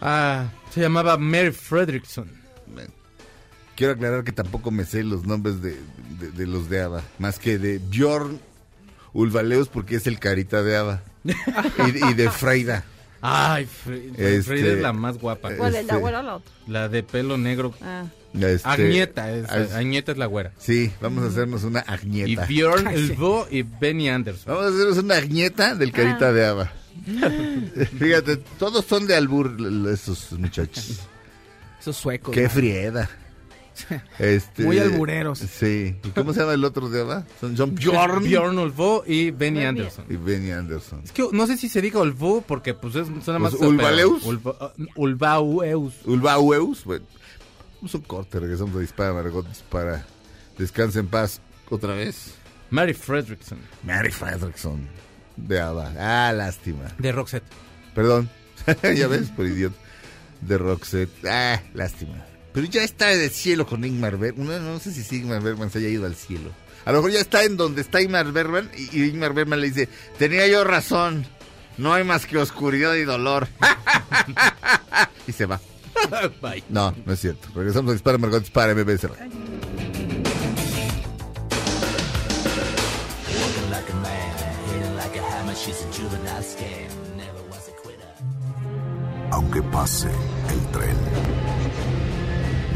Ah, se llamaba Mary Fredrickson. Quiero aclarar que tampoco me sé los nombres de, de- de los de Ava, más que de Bjorn Ulvaleus porque es el carita de Ava. y, y de Freida. Ay, Fre- Este, Frida es la más guapa. ¿Cuál es la Este- güera o la otra? La de pelo negro. Ah. Este, Agneta, es, ah, Agneta es la güera. Sí, vamos a hacernos una Y agneta. Bjorn Ulvo y Benny Anderson. Vamos a hacernos una agneta del carita de Ava. Fíjate, todos son de albur esos muchachos. Esos suecos. Qué ¿no? frieda. Este, Muy albureros. Sí. ¿Y cómo se llama el otro de Ava? Son John Bjorn Bjorn Ulvo y Benny. Anderson. y Benny Anderson. Es que no sé si se diga Ulvo porque pues es, suena más... Pues, ¿Ulvaleus? Ulva- Ulvaueus. Ulvaueus. Bueno, vamos a un corte, regresamos a Dispara, Margot Dispara. Descansa en paz otra vez. Mary Fredrickson. Mary Fredrickson de Ava. Ah, lástima. De Roxette. Perdón. ya ves, por idiota. De Roxette. Ah, lástima. Pero ya está del cielo con Ingmar Bergman. No, no sé si Ingmar Bergman se haya ido al cielo. A lo mejor ya está en donde está Ingmar Bergman y, y Ingmar Bergman le dice, tenía yo razón. No hay más que oscuridad y dolor. y se va. Bye. No, no es cierto. Regresamos a Dispara, Margot Dispara, MBS. Aunque pase el tren,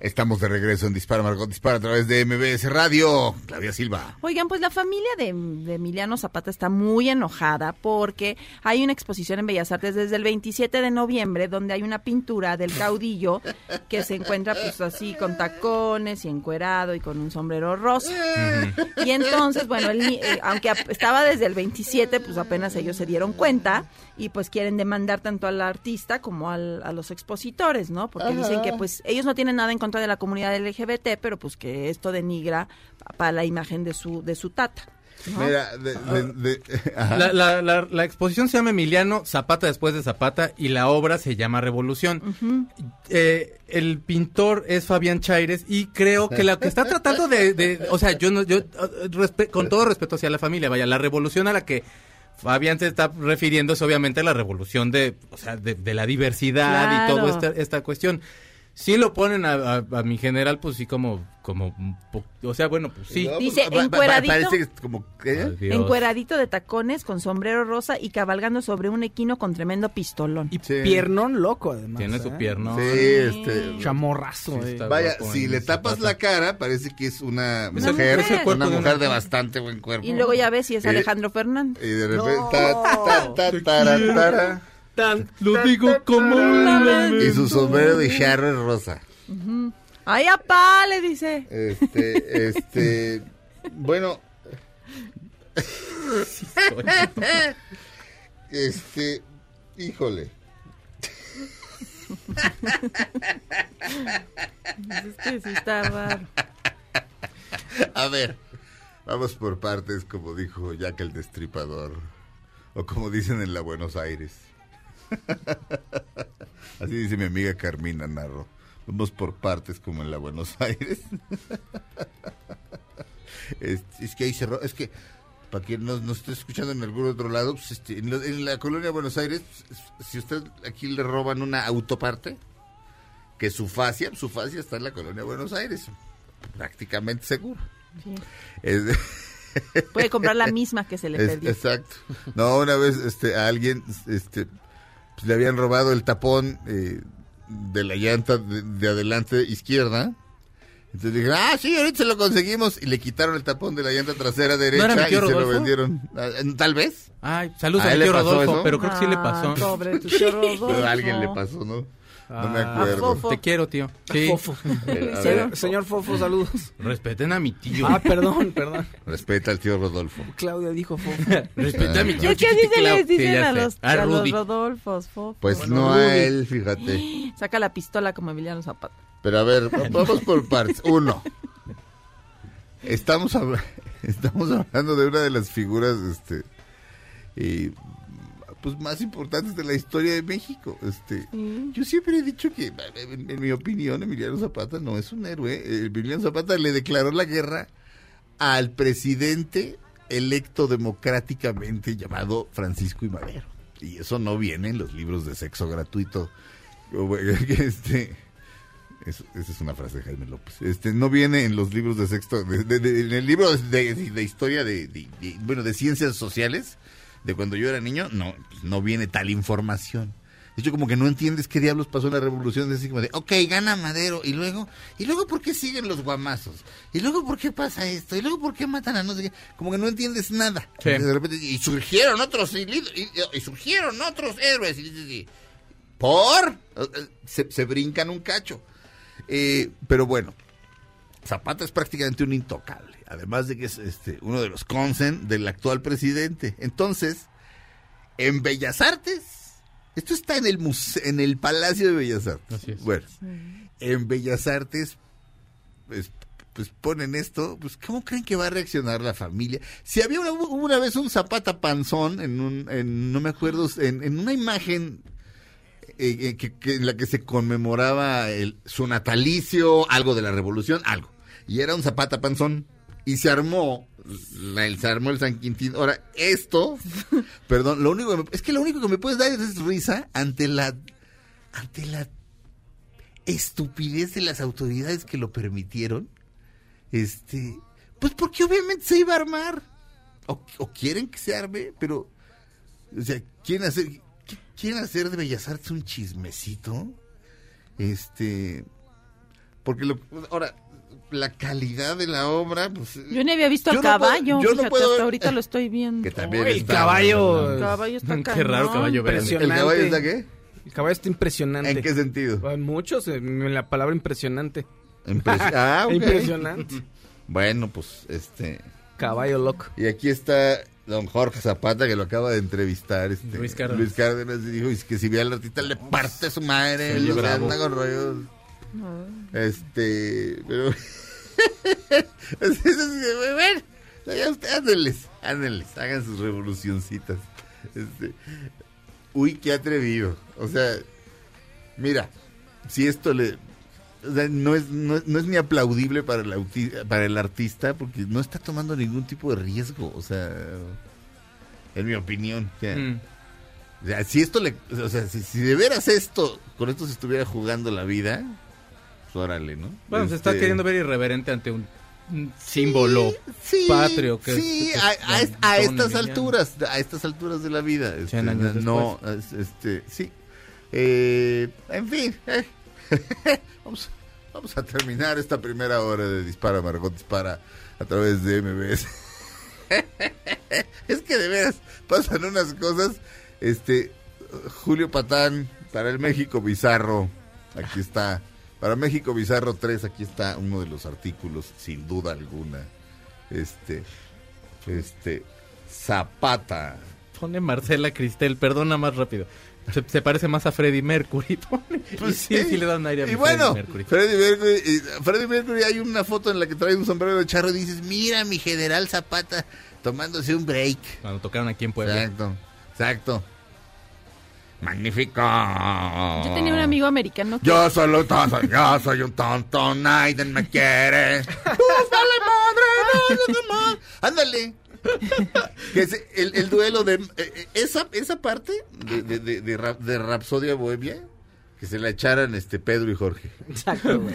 Estamos de regreso en Dispara, Margot Dispara a través de MBS Radio. Claudia Silva. Oigan, pues la familia de, de Emiliano Zapata está muy enojada porque hay una exposición en Bellas Artes desde el 27 de noviembre donde hay una pintura del caudillo que se encuentra pues así con tacones y encuerado y con un sombrero rosa. Y entonces, bueno, el ni- eh, aunque estaba desde el 27, pues apenas ellos se dieron cuenta y pues quieren demandar tanto al artista como al- a los expositores, ¿no? Porque dicen que pues ellos no tienen nada en contra de la comunidad LGBT, pero pues que esto denigra pa- para la imagen de su de su tata. ¿no? Mira, de, de- de- ajá. La, la- la- la exposición se llama Emiliano Zapata después de Zapata y la obra se llama Revolución. Eh, el pintor es Fabián Chaires y creo que lo que está tratando de, de- o sea, yo no, yo eh, respe- con todo respeto hacia la familia, vaya, la revolución a la que Fabián se está refiriendo es obviamente la revolución de, o sea, de, de la diversidad y toda esta, esta cuestión. Si lo ponen a, a- a mi general, pues sí como, como, o sea, bueno, pues sí. No, Dice, encueradito. Parece como... Dios. Encueradito de tacones con sombrero rosa y cabalgando sobre un equino con tremendo pistolón. Y Sí. piernón loco, además. Tiene ¿eh? su pierna. Sí, este... Chamorrazo. Sí, eh. Vaya, si le tapas Zapata. la cara, parece que es una Una mujer. Es una de mujer de bastante buen cuerpo. Y luego ya ves si es Eh, Alejandro Fernández. Y de repente... ta, ta, ta, Lo digo como un lamento. y su sombrero de charro es rosa. ¡Ay, apá! Le dice. Este, este... Bueno, este... Híjole. Es que sí está raro. A ver, vamos por partes, como dijo Jack el Destripador. O como dicen en la Buenos Aires. Así dice mi amiga Carmina Narro. Vamos por partes como en la Buenos Aires. Es, es que ahí se ro- Es que, para quien nos, nos esté escuchando en algún otro lado, pues, este, en, lo- en la colonia Buenos Aires, pues, si usted aquí le roban una autoparte, que su fascia, su fascia está en la colonia Buenos Aires. Prácticamente seguro. Sí. Es- Puede comprar la misma que se le es- perdió. exacto. No, una vez este, a alguien este, pues, le habían robado el tapón eh, de la llanta de, de adelante izquierda. Entonces dije, ah, sí, ahorita se lo conseguimos. Y le quitaron el tapón de la llanta trasera derecha y se lo vendieron. Ah, Tal vez. Ay, saludos ¿A a mi tío Rodolfo, eso? pero creo que sí le Ah, pasó. Pobre tu tío Rodolfo. Pero a alguien le pasó, ¿no? No me Ah, acuerdo. Fofo. Te quiero, tío. Sí. Fofo. Eh, a Señor, Fofo, saludos. Respeten a mi tío. Ah, perdón, perdón. respeta al tío Rodolfo. Claudia dijo Fofo. Respeten a mi tío. Es que así se les dicen ya a los, Ah, a los. Rodolfos, fofo. Pues Bueno, no Rudy. a él, fíjate. Saca la pistola como Emiliano Zapata. Pero a ver, vamos por partes. Uno. Estamos, estamos hablando de una de las figuras este, eh, pues más importantes de la historia de México. Este, Yo siempre he dicho que, en, en mi opinión, Emiliano Zapata no es un héroe. Emiliano Zapata le declaró la guerra al presidente electo democráticamente llamado Francisco y Madero. Y eso no viene en los libros de sexo gratuito. Este, eso- esa es una frase de Jaime López. Este no viene en los libros de sexto, de- de- de- en el libro de, historia de- bueno, de ciencias sociales de cuando yo era niño, no, pues, no viene tal información. De hecho, como que no entiendes qué diablos pasó en la revolución, es así como de, ok, gana Madero, y luego, y luego por qué siguen los guamazos, y luego por qué pasa esto, y luego por qué matan a no sé qué, como que no entiendes nada. Sí. De repente, y surgieron otros, y, y- y surgieron otros héroes, y ¿por? Se, se brincan un cacho. Eh, pero bueno, Zapata es prácticamente un intocable, además de que es este, uno de los consen del actual presidente. Entonces, en Bellas Artes, esto está en el muse- en el Palacio de Bellas Artes. Así es. Bueno, en Bellas Artes, pues, pues ponen esto, pues ¿cómo creen que va a reaccionar la familia? Si había una, una vez un Zapata panzón en un, en, no me acuerdo, en, en una imagen eh, eh, que, que- en la que se conmemoraba el- su natalicio, algo de la revolución, algo. Y era un Zapata panzón. Y se armó, el, se armó el San Quintín. Ahora, esto, perdón, lo único que me- es que lo único que me puedes dar es risa ante la, ante la estupidez de las autoridades que lo permitieron. Este, pues porque obviamente se iba a armar. O, o quieren que se arme, pero, o sea, quieren hacer, qu- quieren hacer de Bellas Artes un chismecito. Este, porque lo, ahora, la calidad de la obra, pues. Yo ni había visto al no puedo- caballo. yo no fíjate, puedo hasta ahorita lo estoy viendo. Que también Oh, el está- caballo. El caballo está Qué raro caballo verde. ¿El caballo está qué? El caballo está impresionante. ¿En qué sentido? En muchos, en la palabra impresionante. Impres- ah, ok. Impresionante. Bueno, pues, este. Caballo loco. Y aquí está don Jorge Zapata, que lo acaba de entrevistar. Este, Luis Cárdenas. Luis Cárdenas dijo "Y es que si ve al artista le parte su madre. Sí, bravo. anda con rollos. Este, pero... bueno, ándenles, ándenles, hagan sus revolucioncitas. Este, uy, qué atrevido. O sea, mira, si esto le... o sea, no es, no, es- no es ni aplaudible para el, auti- para el artista porque no está tomando ningún tipo de riesgo. O sea, en mi opinión. o sea, Mm. o sea, si esto le, o sea, si, si de veras esto, con esto se estuviera jugando la vida, pues órale, ¿no? Bueno, se está Este, queriendo ver irreverente ante un, símbolo sí, patrio que sí, que es a, estas alturas, a estas alturas de la vida, este, 100 años no, es- este, sí, Eh, en fin, eh, vamos, vamos a terminar esta primera hora de Dispara Margot Dispara a través de MBS. es que de veras pasan unas cosas, este, Julio Patán para el México Bizarro, aquí está, para México Bizarro 3, aquí está uno de los artículos, sin duda alguna, este, este, Zapata, Pone Marcela Cristel, perdona más rápido. Se, se parece más a Freddie Mercury. Pone. Pues Y sí, sí le da un aire a Y mi bueno, Freddie Mercury. Freddie Mercury, y Freddie Mercury hay una foto en la que trae un sombrero de charro y dices, mira mi general Zapata tomándose un break. Cuando tocaron aquí en Puebla. Exacto, exacto. Magnífico. Yo tenía un amigo americano que Yo solo tonto, yo soy un tonto, nadie me quiere. ¡Dale madre, madre! Ándale. Que es el, el duelo de eh, eh, esa esa parte de, de, de, de, Rap- de Rapsodia Bohemia que se la echaran este Pedro y Jorge. Exacto, güey.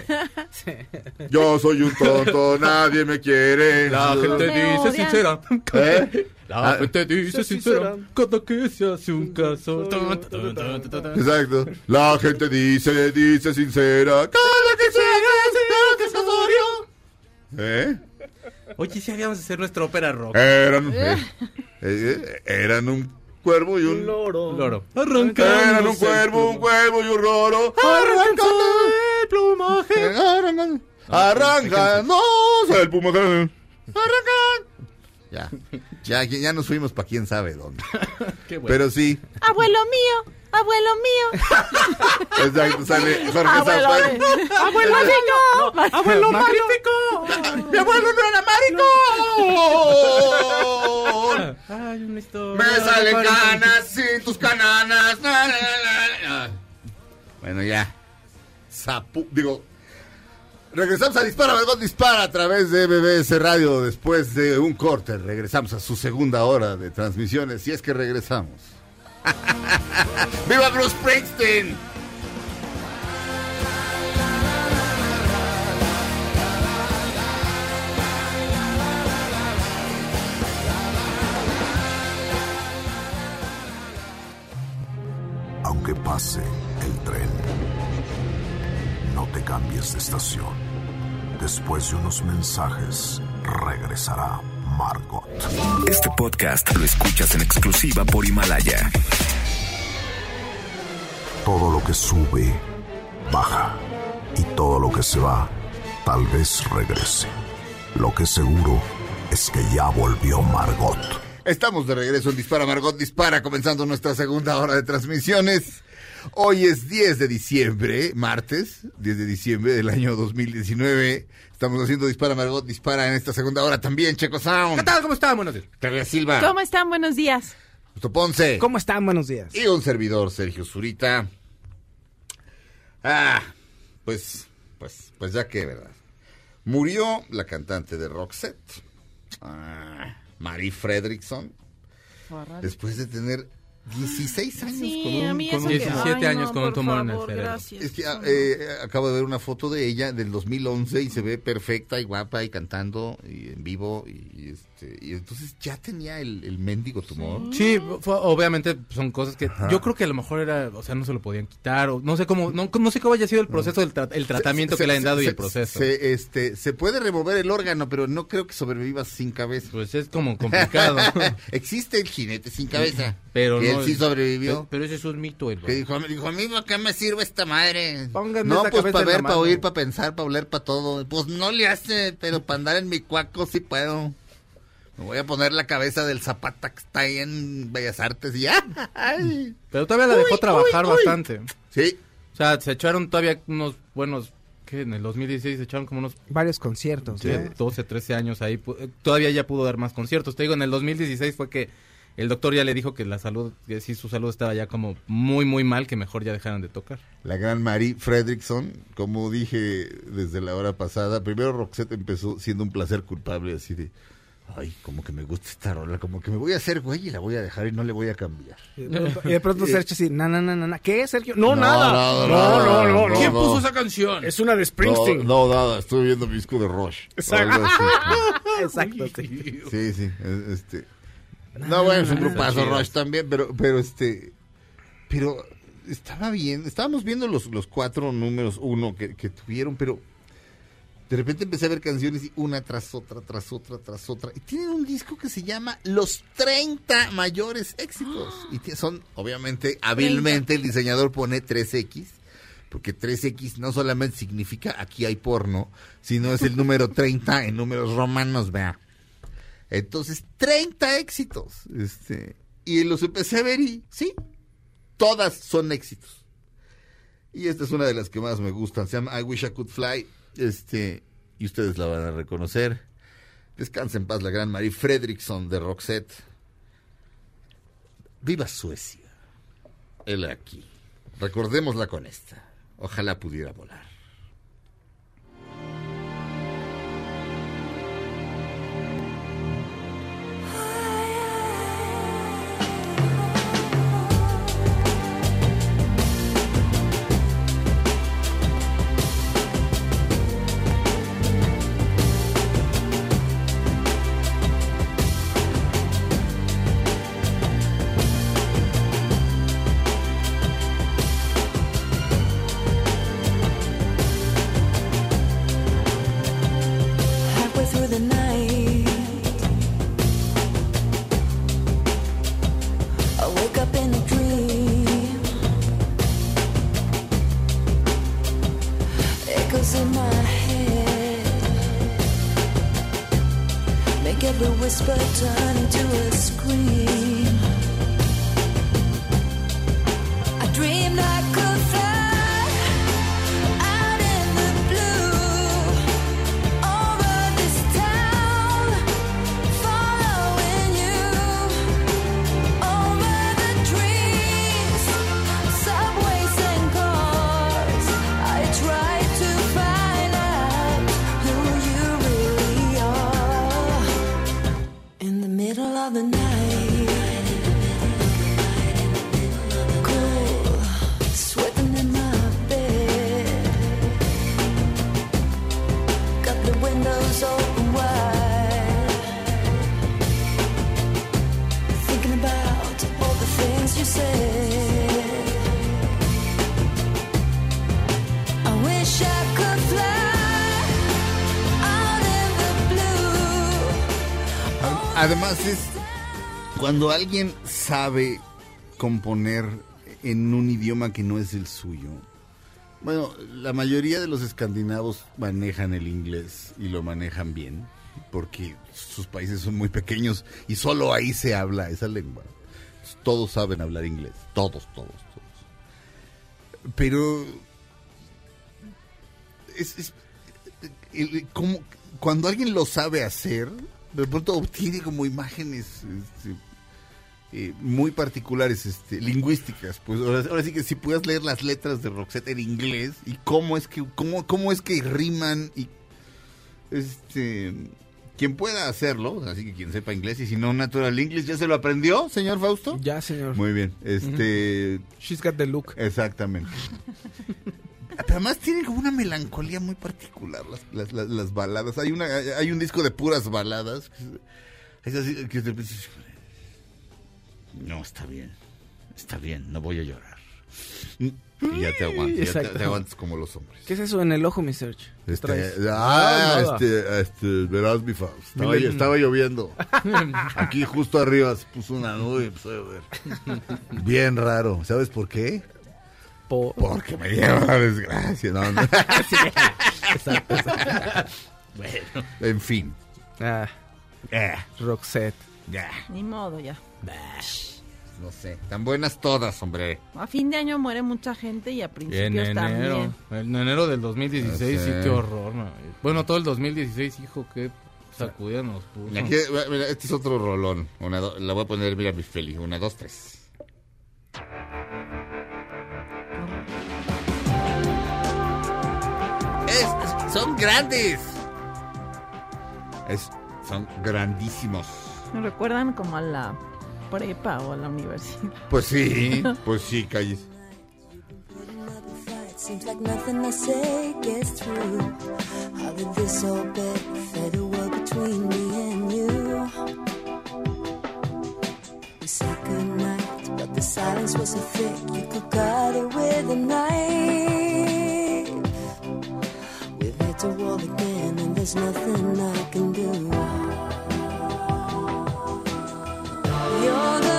Yo soy un tonto, nadie me quiere. La gente Me dice odian. sincera. ¿Eh? La Ah. gente dice sincera. Cada que se hace un caso. Exacto. La gente dice, dice sincera. Cada que se haga, se hace ¿Eh? Oye, si habíamos de hacer nuestra ópera rock. Eran, eh, eh, eran un cuervo y un... Loro. Loro. Eran un cuervo, un cuervo y un loro. Arrancando el plumaje. Arrancando. Arrancándose el plumaje. Arrancan. Ya, ya, ya nos fuimos para quién sabe dónde. Qué bueno. Pero sí, Abuelo mío, abuelo mío. exacto, sale Jorge Abuelo, Zampari. de- abuelo mío. ¡Abuelo magnífico! ¡Mi abuelo no era maricón! Ay, una historia. Me salen canas sin tus cananas. Na, na, na, na. Bueno, ya. Sapu, digo. Regresamos a Dispara, Margot Dispara a través de MBS Radio después de un corte. Regresamos a su segunda hora de transmisiones, si es que regresamos. ¡Viva Bruce Springsteen! Aunque pase el tren, no te cambies de estación. Después de unos mensajes, regresará Margot. Este podcast lo escuchas en exclusiva por Himalaya. Todo lo que sube, baja. Y todo lo que se va, tal vez regrese. Lo que seguro es que ya volvió Margot. Estamos de regreso en Dispara Margot Dispara, comenzando nuestra segunda hora de transmisiones. Hoy es 10 de diciembre, martes, 10 de diciembre del año 2019. Estamos haciendo Dispara Margot Dispara en esta segunda hora también, Checo Sound. ¿Qué tal? ¿Cómo están? Buenos días. Teresa Silva, ¿Cómo están? Buenos días. Justo Ponce ¿Cómo están? Buenos días. y un servidor, Sergio Zurita. Ah, pues, pues, pues ya que, ¿verdad? Murió la cantante de Roxette, ah, Marie Fredrickson, después de tener 16 años Sí, con un, a mí con un- que- 17 Ay, años no, con un tumor en el favor, cerebro. gracias. Es que ah, eh, acabo de ver una foto de ella del 2011 y se ve perfecta y guapa y cantando y en vivo y, y, este y entonces ya tenía el, el mendigo tumor. Sí, fue- obviamente son cosas que yo creo que a lo mejor era, o sea, no se lo podían quitar o no sé cómo, no, no sé cómo haya sido el proceso del tra- el tratamiento Se- que le han se- dado y el proceso. Se, este, se puede remover el órgano, pero no creo que sobreviva sin cabeza. Pues es como complicado. Existe el jinete sin cabeza. pero que no, él sí sobrevivió. Pero, pero ese es un mito, el- Que dijo, me dijo, a mí ¿para qué me sirve esta madre? Pónganme no, esa pues para ver, para oír, para pensar, para oler, para todo. Pues no le hace, pero para andar en mi cuaco sí puedo. Me voy a poner la cabeza del Zapata que está ahí en Bellas Artes y ya. Ay. Pero todavía la dejó Uy, trabajar uy, uy. bastante. Sí, O sea, se echaron todavía unos buenos, ¿qué? En el 2016 se echaron como unos Varios conciertos. de ¿no? 12, 13 años ahí. eh, Todavía ya pudo dar más conciertos. Te digo, en el 2016 fue que el doctor ya le dijo que la salud, que sí, su salud estaba ya como muy, muy mal, que mejor ya dejaran de tocar. la gran Marie Fredrickson, como dije desde la hora pasada, primero Roxette empezó siendo un placer culpable, así de, ay, como que me gusta esta rola, como que me voy a hacer güey y la voy a dejar y no le voy a cambiar. Y de pronto, y de pronto Sergio así, na, na, na, na, na. ¿Qué, Sergio? No, No, nada. nada, no, nada, no, no, no. ¿Quién puso esa canción? Es una de Springsteen. No, no, nada, estuve viendo mi disco de Rush. Exacto. Exacto. sí. Sí, sí, es- este. No, bueno, es un grupazo Rush también, pero, pero este, pero estaba bien, estábamos viendo los, los cuatro números uno que, que tuvieron, pero de repente empecé a ver canciones y una tras otra, tras otra, tras otra. Y tienen un disco que se llama Los 30 mayores éxitos. Y son, obviamente, hábilmente el diseñador pone 3X. Porque 3X no solamente significa aquí hay porno, sino es el número 30 en números romanos, vea. Entonces, 30 éxitos. Este, y los empecé a ver y sí, todas son éxitos. Y esta es una de las que más me gustan. Se llama I Wish I Could Fly. Este, y ustedes la van a reconocer. Descansa en paz la gran Marie Fredrickson de Roxette. Viva Suecia. Él aquí. Recordémosla con esta. Ojalá pudiera volar. Cuando alguien sabe componer en un idioma que no es el suyo. Bueno, la mayoría de los escandinavos manejan el inglés y lo manejan bien, porque sus países son muy pequeños y solo ahí se habla esa lengua. Todos saben hablar inglés, todos, todos, todos. Pero es, cuando alguien lo sabe hacer, de pronto obtiene como imágenes este, eh, muy particulares, este, lingüísticas. Pues ahora, ahora sí que si puedas leer las letras de Roxette en inglés y cómo es que cómo, cómo es que riman y este quien pueda hacerlo, así que quien sepa inglés y si no natural English ya se lo aprendió, señor Fausto. Ya, señor. Muy bien, este She's got the look. Exactamente. Pero además tienen como una melancolía muy particular las, las, las- las baladas. Hay una hay un disco de puras baladas. Es así que No, está bien. Está bien, no voy a llorar. Y ya te aguantas, ya te, te aguantas como los hombres. ¿Qué es eso en el ojo, mi Serge? ¿Qué Este, ah, este, este, verás mi Faust. Estaba, estaba lloviendo. Aquí justo arriba se puso una nube y empezó a llover. Bien raro. ¿Sabes por qué? Po- Porque me lleva la desgracia. No, no. bueno, en fin. Ah, Eh, Roxette. Ya, Ni modo, ya. no sé. Tan buenas todas, hombre. A fin de año muere mucha gente y a En principios enero, también. en enero del 2016, Ah, sí, sí. qué horror. ¿no? Bueno, todo el 2016, hijo, qué sacudida nos puso. Aquí, mira, este es otro rolón. Una, do- la voy a poner, mira, mi Feli. Una, dos, tres. Es- son grandes. Es, son grandísimos. Me recuerdan como a la prepa o a la universidad. Pues sí, pues sí, calles. Seems like nothing I say gets through. How did this all fade away between me and you? We said goodnight, but the silence was so thick you could cut it with a knife. We've hit a wall again, and there's nothing I can do. You're the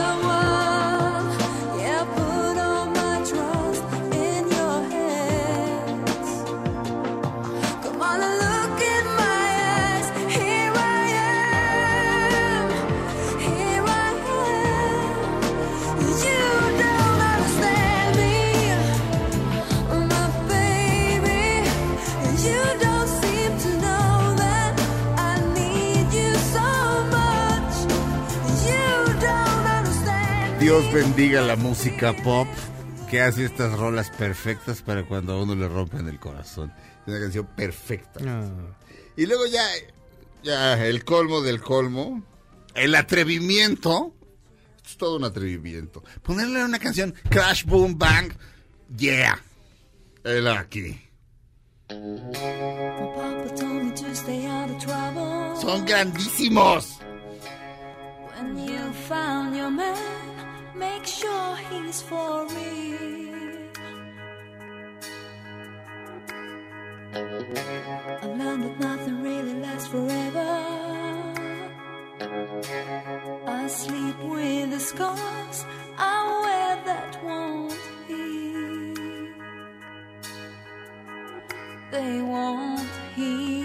Dios bendiga la música pop que hace estas rolas perfectas para cuando a uno le rompen el corazón. Es una canción perfecta. Ah. Y luego ya, ya el colmo del colmo, el atrevimiento. Esto es todo un atrevimiento. Ponerle una canción Crash Boom Bang, yeah. El aquí. My papa told me to stay out of trouble. Son grandísimos. When you found your man, make sure he's for real. I learned that nothing really lasts forever. I sleep with the scars I wear that won't heal. They won't heal.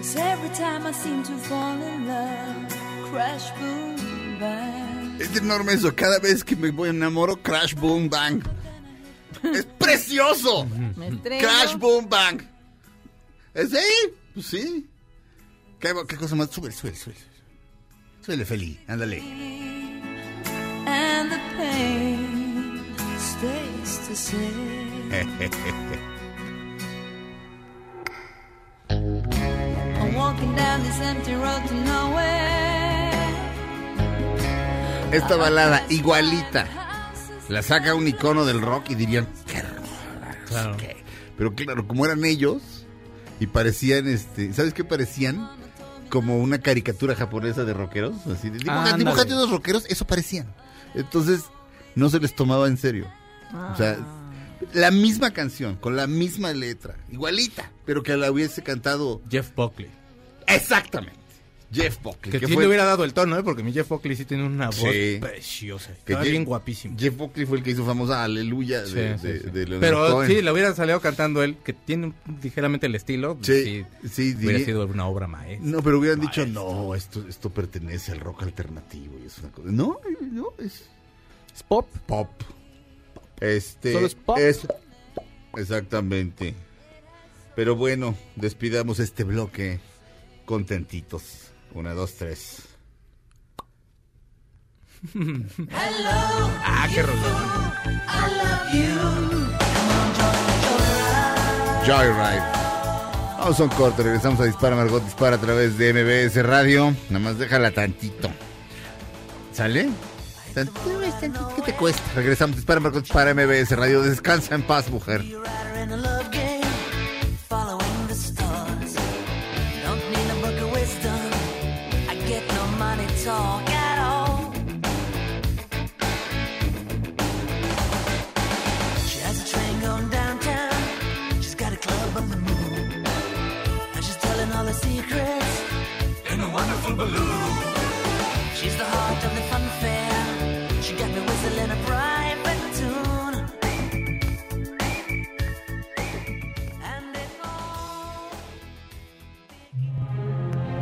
Cause every time I seem to fall in love, crash, boom, bang. Es enorme eso. Cada vez que me voy enamoro, crash, boom, bang. ¡Es precioso! Crash, boom, bang. ¿Es ahí? Pues sí. ¿Qué, qué cosa más? Sube, sube, sube. Súbele, feliz. Ándale. And the pain stays the same. Esta balada igualita. La saca un icono del rock y dirían, qué rola, Claro. qué". Pero claro, como eran ellos y parecían, este, ¿sabes qué parecían? Como una caricatura japonesa de rockeros. Así de, dibuja, Ándale. dibújate unos rockeros, eso parecían. Entonces, no se les tomaba en serio. O sea, la misma canción, con la misma letra, igualita, pero que la hubiese cantado Jeff Buckley. Exactamente. Jeff Buckley. Que, que sí fue- le hubiera dado el tono, ¿eh? Porque mi Jeff Buckley sí tiene una voz Sí. preciosa. que Está Jeff- bien guapísimo. Jeff Buckley fue el que hizo famosa Aleluya Sí, de, sí, de- sí. de Leonard Pero Cohen. sí, le hubiera salido cantando él, que tiene ligeramente el estilo. Sí, Sí, sí, hubiera sido una obra maestra. No, pero hubieran dicho, no, esto, esto pertenece al rock alternativo y es una cosa. No, no, es ¿Es pop? pop. Este. ¿Solo es pop? exactamente. Pero bueno, despidamos este bloque contentitos. Una, dos, tres. Ah, qué rollo. Joyride. Vamos a un corte, regresamos a Dispara Margot Dispara a través de MBS Radio. Nada más déjala tantito. ¿Sale? Tantito, es tantito, ¿Qué te cuesta? Regresamos, Dispara Margot Dispara MBS Radio. Descansa en paz, mujer.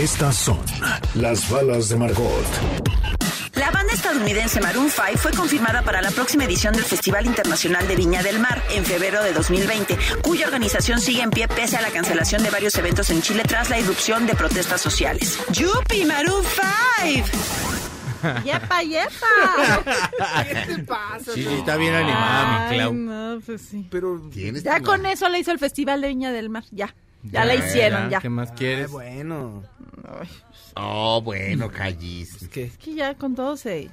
Estas son las balas de Margot. La banda estadounidense Maroon 5 fue confirmada para la próxima edición del Festival Internacional de Viña del Mar en febrero de 2020, cuya organización sigue en pie pese a la cancelación de varios eventos en Chile tras la irrupción de protestas sociales. ¡Yupi, Maroon 5! ¡Yepa, yepa! ¿Qué te pasa? Sí, está bien animada, mi Ay, Clau. no, pues sí. Pero, ¿Tienes Ya con eso le hizo el Festival de Viña del Mar. Ya. Ya, la hicieron, ya. ¿Qué más ay, quieres? bueno. Oh, bueno, callis. Es que Es que ya con todo se...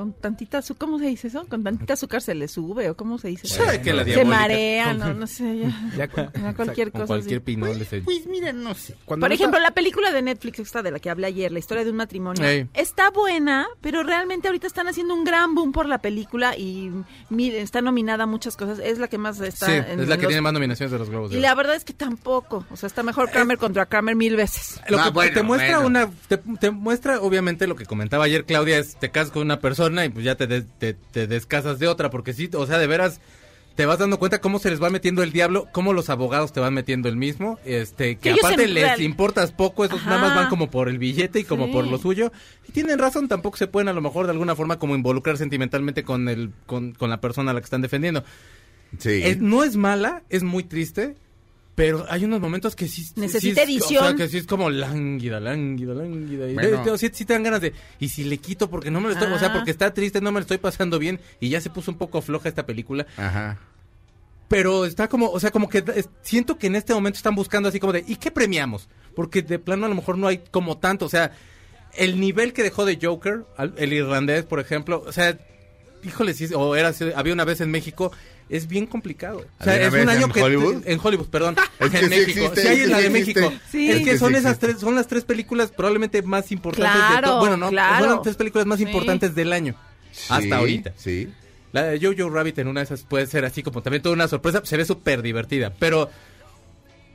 Con tantita azúcar, ¿cómo se dice eso? Con tantita azúcar se le sube, ¿o cómo se dice? Que la se marea, no, no sé, ya. ya con- Ya cualquier cosa cualquier pinole se... Pues mira, no sé. cuando Por no ejemplo, está- la película de Netflix esta de la que hablé ayer, la historia de un matrimonio, Ey. está buena, pero realmente ahorita están haciendo un gran boom por la película y mi- está nominada a muchas cosas. Es la que más está Sí, en es la que los- tiene más nominaciones de los Globos de Y la verdad es que tampoco. O sea, está mejor Kramer contra Kramer mil veces. Lo Ah, que bueno, te muestra bueno. una te, te muestra obviamente lo que comentaba ayer Claudia es te casas con una persona y pues ya te, te descasas de otra porque sí o sea de veras te vas dando cuenta cómo se les va metiendo el diablo cómo los abogados te van metiendo el mismo este que, ellos aparte les real- importas poco esos Ajá. nada más van como por el billete y como Sí. por lo suyo y tienen razón tampoco se pueden a lo mejor de alguna forma como involucrar sentimentalmente con el con, con la persona a la que están defendiendo Sí. es- no es mala, es muy triste, pero hay unos momentos que sí... Necesita sí es- edición. O sea, que sí es como lánguida, lánguida, lánguida. Y Bueno. de- de- sí, sí te dan ganas de... Y si le quito porque no me lo estoy... O sea, Ah. porque está triste, no me lo estoy pasando bien. Y ya se puso un poco floja esta película. Ajá. Pero está como... O sea, como que es- siento que en este momento están buscando así como de... ¿Y qué premiamos? Porque de plano a lo mejor no hay como tanto. O sea, el nivel que dejó de Joker, el irlandés, por ejemplo... O sea, híjole, sí, o era, había una vez en México es bien complicado. O ¿Alguna sea, es un año en que Hollywood? en Hollywood, perdón, Es que en sí México. existe, sí hay en la sí de existe. México. Sí. Es que son sí esas tres son las tres películas probablemente más importantes de Claro, todo. Bueno, no, claro. son las tres películas más Sí. importantes del año. Sí, Hasta ahorita. Sí. La de Jojo Rabbit en una de esas puede ser así como también toda una sorpresa, se ve súper divertida, pero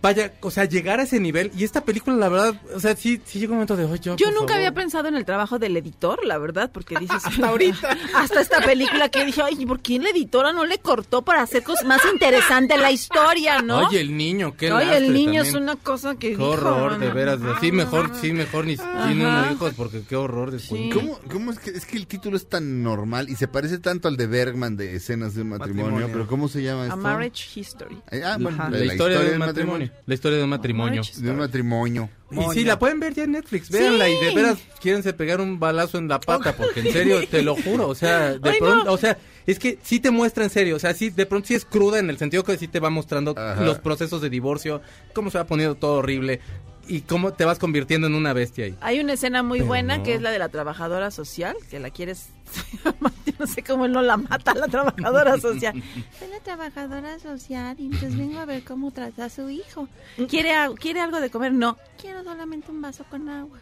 vaya, o sea, llegar a ese nivel y esta película la verdad, o sea, sí sí llega un momento de, "Ay, yo, Yo por nunca favor". había pensado en el trabajo del editor, la verdad, porque dices hasta ahorita, hasta esta película que dije, ay, ¿por qué la editora no le cortó para hacer cosas más interesante la historia, no? Oye, el niño, qué Oye, el niño también. es una cosa que Qué dijo, horror, de veras. no, Sí, mejor, sí, mejor ni tiene unos hijos porque qué horror. Sí. ¿Cómo, cómo es que es que el título es tan normal y se parece tanto al de Bergman de escenas de un matrimonio, Matrimonio. pero cómo se llama A esto? Marriage History. Ah, bueno, La, la, historia, de un matrimonio. La historia de un matrimonio. Marriage De un matrimonio. Y sí, la pueden ver ya en Netflix, véanla y de veras quierense pegar un balazo en la pata, porque en serio, te lo juro, o sea, de Ay, pronto, no. o sea, es que sí te muestra en serio, o sea, sí, de pronto sí es cruda en el sentido que sí te va mostrando Ajá. los procesos de divorcio, cómo se va poniendo todo horrible y cómo te vas convirtiendo en una bestia ahí. Hay una escena muy Pero buena no. que es la de la trabajadora social, que la quieres... Yo no sé cómo él no la mata la trabajadora social. Soy la trabajadora social y entonces vengo a ver cómo trata a su hijo. ¿Quiere, a- ¿Quiere algo de comer? No. Quiero solamente un vaso con agua.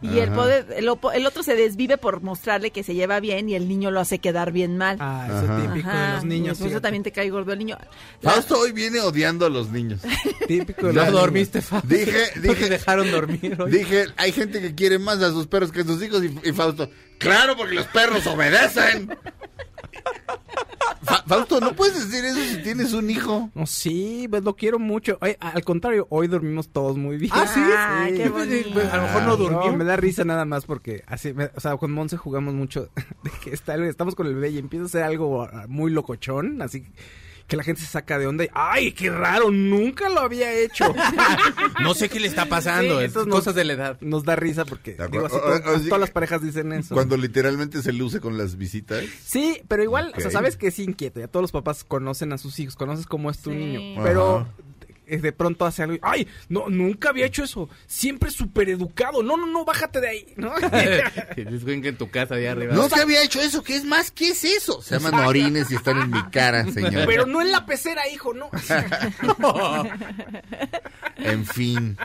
Y el, Ajá. poder- el, opo- el otro se desvive por mostrarle que se lleva bien y el niño lo hace quedar bien mal. Ah, Ajá. eso típico de Ajá, los niños. Por eso también te cae gordo el niño. La- Fausto hoy viene odiando a los niños. Típico de No los dormiste, Fausto. Dije- No te dije- dejaron dormir hoy. Dije, hay gente que quiere más a sus perros que a sus hijos y, y Fausto, claro, porque los perros obedecen. Fa- Fausto, no puedes decir eso si tienes un hijo. No, sí, pues lo quiero mucho. Ay, al contrario, hoy dormimos todos muy bien. Ah, ¿sí? Ah, qué Yo pensé, bonito. pues, A lo mejor no durmió. me da risa nada más porque así, me- o sea, con Monse jugamos mucho de que está, estamos con el bebé y empieza a hacer algo ah, muy locochón, así que la gente se saca de onda y ¡ay, qué raro! Nunca lo había hecho. No sé qué le está pasando, Sí, es entonces cosas de la edad. Nos da risa porque digo, así O- o- o- todas las parejas dicen eso. Cuando literalmente se luce con las visitas. Sí, pero igual, o sea, sabes que es inquieto. Ya todos los papás conocen a sus hijos, conoces cómo es tu Sí. niño. Pero Ajá. De, de pronto hace algo y, ¡ay! No, nunca había hecho eso. Siempre súper educado. No, no, no, bájate de ahí. ¿no? Que en tu casa de arriba. No se había hecho eso, ¿qué es más? ¿Qué es eso? Se llaman orines y están en mi cara, señor. pero no en la pecera, hijo, no. En fin.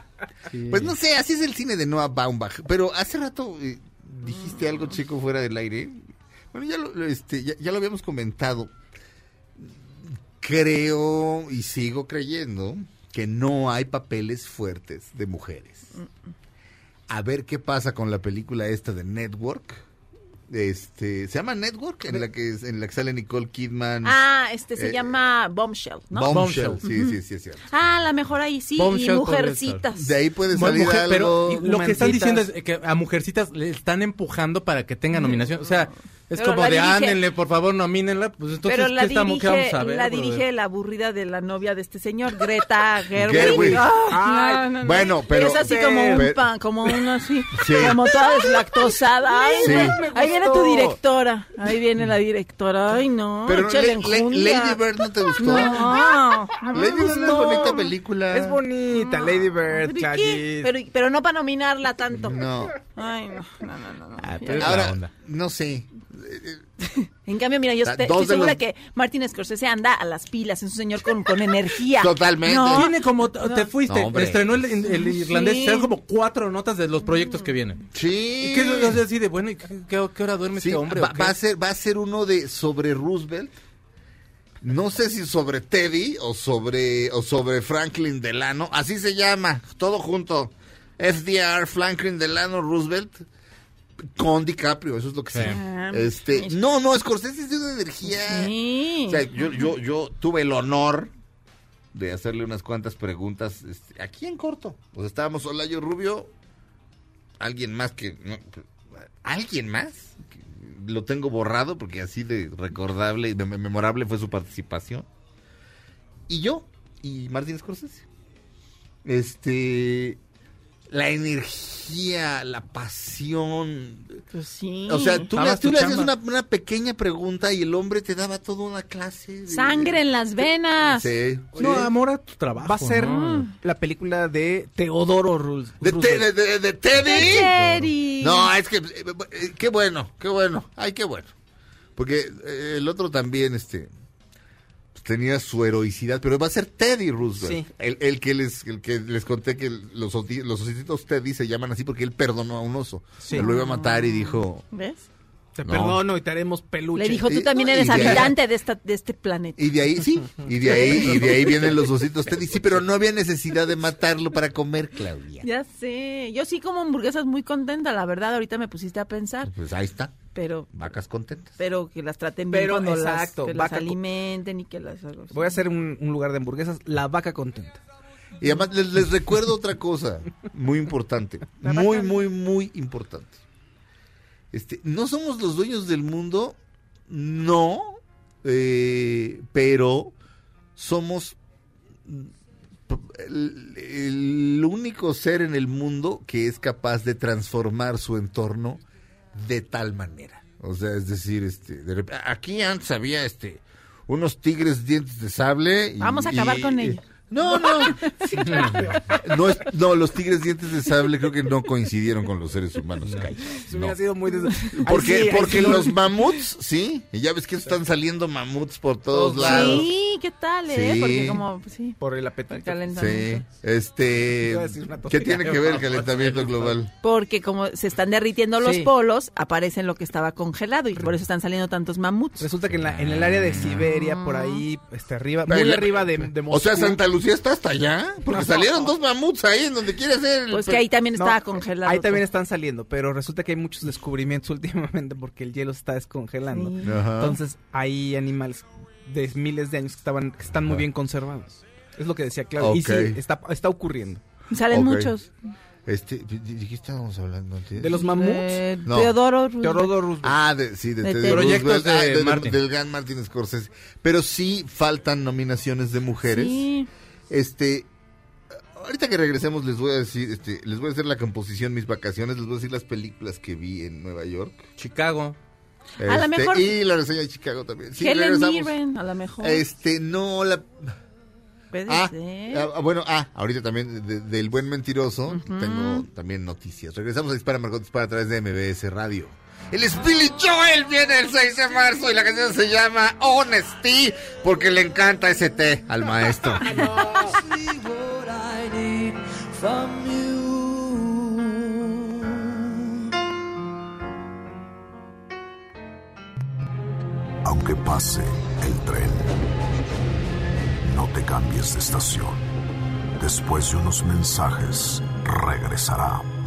Pues no sé, así es el cine de Noah Baumbach. Pero hace rato eh, dijiste algo, chico, fuera del aire. Bueno, ya lo, lo, este, ya, ya lo habíamos comentado. Creo y sigo creyendo que no hay papeles fuertes de mujeres. A ver qué pasa con la película esta de Network. Este, se llama Network en la que en la que sale Nicole Kidman. Ah, este se Eh, llama Bombshell, ¿no? Bombshell. Bombshell. Sí, sí, sí, es cierto. Ah, la mejor ahí sí, Bombshell y mujercitas. De ahí puede salir mujer- pero algo. y lo que están diciendo es que a Mujercitas le están empujando para que tenga nominación. O sea, es Pero como de dirige- ándenle, por favor, nomínenla. Pues entonces, Pero la ¿qué, estamos, qué dirige, vamos a ver? la brother? dirige la aburrida de la novia de este señor, Greta Gerwig. Gerwig. Ay, no, no, no. Bueno, pero- es así como un pan, como una así, Sí. como toda deslactosada. Ay, Sí. ahí viene tu directora. Ahí viene la directora. Ay, no. Pero Le- Le-. Lady Bird no te gustó. No. Lady Bird es bonita película. Es bonita, Lady Bird, ¿Pero, pero, pero no para nominarla tanto. No. Ay, no, no, no, no, no. Ah, pero- Ahora, onda. no sé. En cambio, mira, yo estoy, estoy de segura los- que Martin Scorsese anda a las pilas, es un señor con, con energía. Totalmente. No, Tiene como, te fuiste, No, estrenó el, el irlandés, Sí. como cuatro notas de los proyectos que vienen. Sí. ¿Y qué es así de, bueno, ¿y qué, qué- qué hora duerme Sí, este hombre? va, va a ser, va a ser uno de sobre Roosevelt. No sé si sobre Teddy o sobre o sobre Franklin Delano, así se llama, todo junto. FDR, Franklin Delano, Roosevelt con DiCaprio, eso es lo que Sí. sí. Ah, Este, no, no, Scorsese es de una energía. Sí. O sea, yo, yo, yo tuve el honor de hacerle unas cuantas preguntas este, aquí en corto. Sea, estábamos Olayo Rubio, alguien más que... no, ¿Alguien más? Que Lo tengo borrado porque así de recordable y de memorable fue su participación. Y yo, y Martín Scorsese. Este... La energía, la pasión, Pues sí. o sea, tú le, tú le hacías chamba. una, una pequeña pregunta y el hombre te daba toda una clase. de- Sangre en las venas. Sí. No, amor a tu trabajo. Va a ser ¿no? la película de Teodoro Roos- ¿De, Roosevelt. te- de- de- de Teddy? No, es que, eh, eh, qué bueno, qué bueno. Ay, qué bueno. Porque eh, el otro también, este, tenía su heroicidad, pero va a ser Teddy Roosevelt. Sí. El, el que les el que les conté que los, los ositos Teddy se llaman así porque él perdonó a un oso. Sí. Lo iba a matar y dijo, ¿Ves? Te No. perdono y te haremos peluche. Le dijo, tú también eres de habitante de, esta, de este planeta. y de ahí sí, y de ahí y de ahí vienen los ositos Teddy. Sí, pero no había necesidad de matarlo para comer, Claudia. Ya sé. Yo sí como hamburguesas muy contenta, la verdad. Ahorita me pusiste a pensar. Pues ahí está, Pero vacas contentas. pero que las traten bien Pero, cuando exacto, las, que las vaca alimenten y que las... Voy a hacer un, un lugar de hamburguesas, la vaca contenta. Y además les, les recuerdo otra cosa muy importante, muy, muy, muy importante. Este, no somos los dueños del mundo, no, eh, pero somos el, el único ser en el mundo que es capaz de transformar su entorno de tal manera. O sea, es decir, este, de rep- aquí antes había este unos tigres dientes de sable. y- Vamos a acabar y- con y- ellos. No, no. No, es- no, los tigres dientes de sable creo que no coincidieron con los seres humanos. No. hubiera sido muy... des- Porque, sí, porque sí lo- los mamuts, sí, y ya ves que están saliendo mamuts por todos lados. Sí, ¿qué tal, eh? Sí. Porque como, pues, sí, Por el el apetito. Sí, calentamiento. este, Iba a decir una ¿qué tiene que ver el calentamiento global? Porque como se están derritiendo los Sí. polos, aparece lo que estaba congelado y por eso están saliendo tantos mamuts. Resulta que en, la, en el área de Siberia, por ahí, este, arriba, muy arriba de, de O sea, Moscú. Santa Lucía está hasta allá, porque No. salieron dos mamuts ahí en donde quiere ser. el- Pues que ahí también No, estaba congelado. Ahí también están saliendo, pero resulta que hay muchos descubrimientos últimamente porque el hielo se está descongelando. Sí. Entonces hay animales de miles de años que estaban que están muy Ah. bien conservados. Es lo que decía Claudio. Y sí, está, está ocurriendo. Salen Ok. muchos. Este, ¿de de qué estábamos hablando? De los mamuts. Eh, No. Teodoro Roosevelt. Teodoro Roosevelt. Ah, de, sí, de, De Teddy. Proyectos Roosevelt. de Ah, Martin. del gran Martin Scorsese. Pero sí faltan nominaciones de mujeres. Sí. Este, ahorita que regresemos les voy a decir, este, les voy a hacer la composición mis vacaciones, les voy a decir las películas que vi en Nueva York. Chicago. A lo Este, mejor- y la reseña de Chicago también. Sí, Helen regresamos. Mirren, a lo mejor. Este, no la Puede Ah, ser. ah, bueno, ah, ahorita también de- del buen mentiroso tengo también noticias. Regresamos a Dispara Margot Dispara a través de MBS Radio. El es Billy Joel viene el 6 de marzo y la canción se llama Honesty porque le encanta ese té al maestro. Aunque pase el tren, no te cambies de estación. Después de unos mensajes, regresará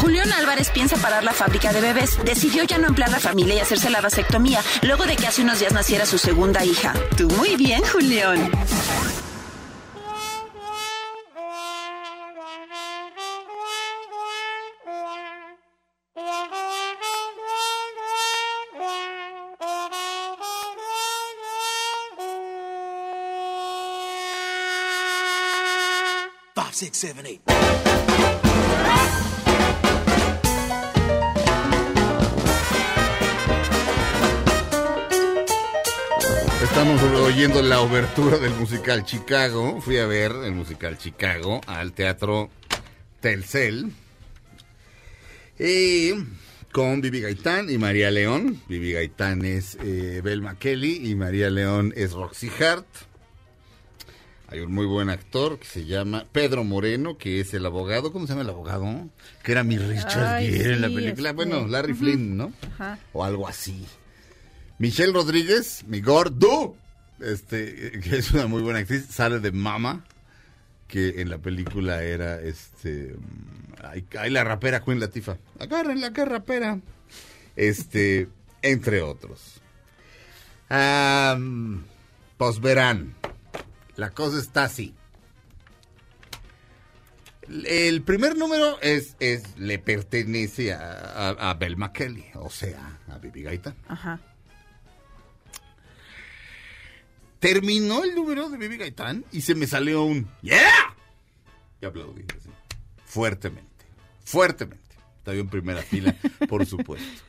Julián Álvarez piensa parar la fábrica de bebés. Decidió ya no emplear la familia y hacerse la vasectomía luego de que hace unos días naciera su segunda hija. Tú muy bien, Julián. Five, six, seven, eight. Estamos oyendo la obertura del musical Chicago. Fui a ver el musical Chicago al teatro Telcel. Y con Vivi Gaitán y María León. Vivi Gaitán es eh, Belma Kelly y María León es Roxy Hart. Hay un muy buen actor que se llama Pedro Moreno, que es el abogado. ¿Cómo se llama el abogado? Que era mi Richard Ay, Gere en la película. este, Bueno, Larry ujú. Flynn, ¿no? Ajá. o algo así. Michelle Rodríguez, mi gordo, este, que es una muy buena actriz, sale de Mama, que en la película era, este, mm, ay, ay, la rapera Queen Latifah. Agárrenla, acá rapera. Este, entre otros. Am, pues verán, la cosa está así. El primer número es, es le pertenece a, a, a Belma Kelly, o sea, a Bibi Gaitán. Ajá. Terminó el número de Bibi Gaitán y se me salió un ¡Yeah! Y aplaudí así, fuertemente, fuertemente. Estaba en primera fila, por supuesto.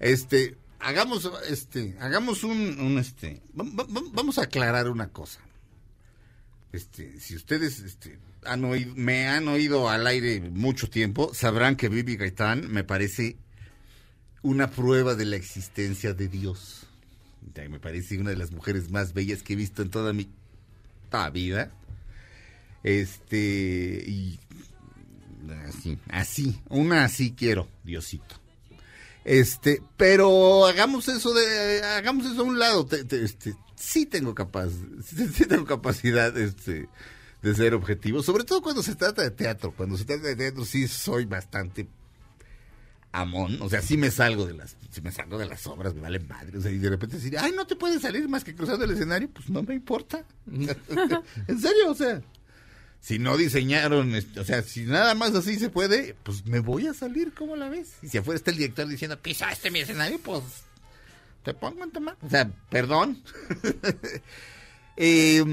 Este, hagamos, este, hagamos un, un, este, va- va- va- vamos a aclarar una cosa. Este, si ustedes, este, han oído, me han oído al aire mucho tiempo, sabrán que Vivi Gaitán me parece una prueba de la existencia de Dios. Me parece una de las mujeres más bellas que he visto en toda mi vida. Este, y así, así, una así quiero, Diosito. Este, pero hagamos eso de, hagamos eso a un lado. Te- te- este, sí tengo capaz, tengo capacidad, este, de ser objetivo, sobre todo cuando se trata de teatro. Cuando se trata de teatro sí soy bastante amón, o sea, sí me salgo de las, si me salgo de las obras, me vale madre, o sea, y de repente decir, ay, no te puedes salir más que cruzando el escenario, pues no me importa. en serio, o sea, si no diseñaron, este, o sea, si nada más así se puede, pues me voy a salir, ¿cómo la ves? Y si afuera está el director diciendo, pisaste mi escenario, pues te pongo en toma. O sea, perdón. eh,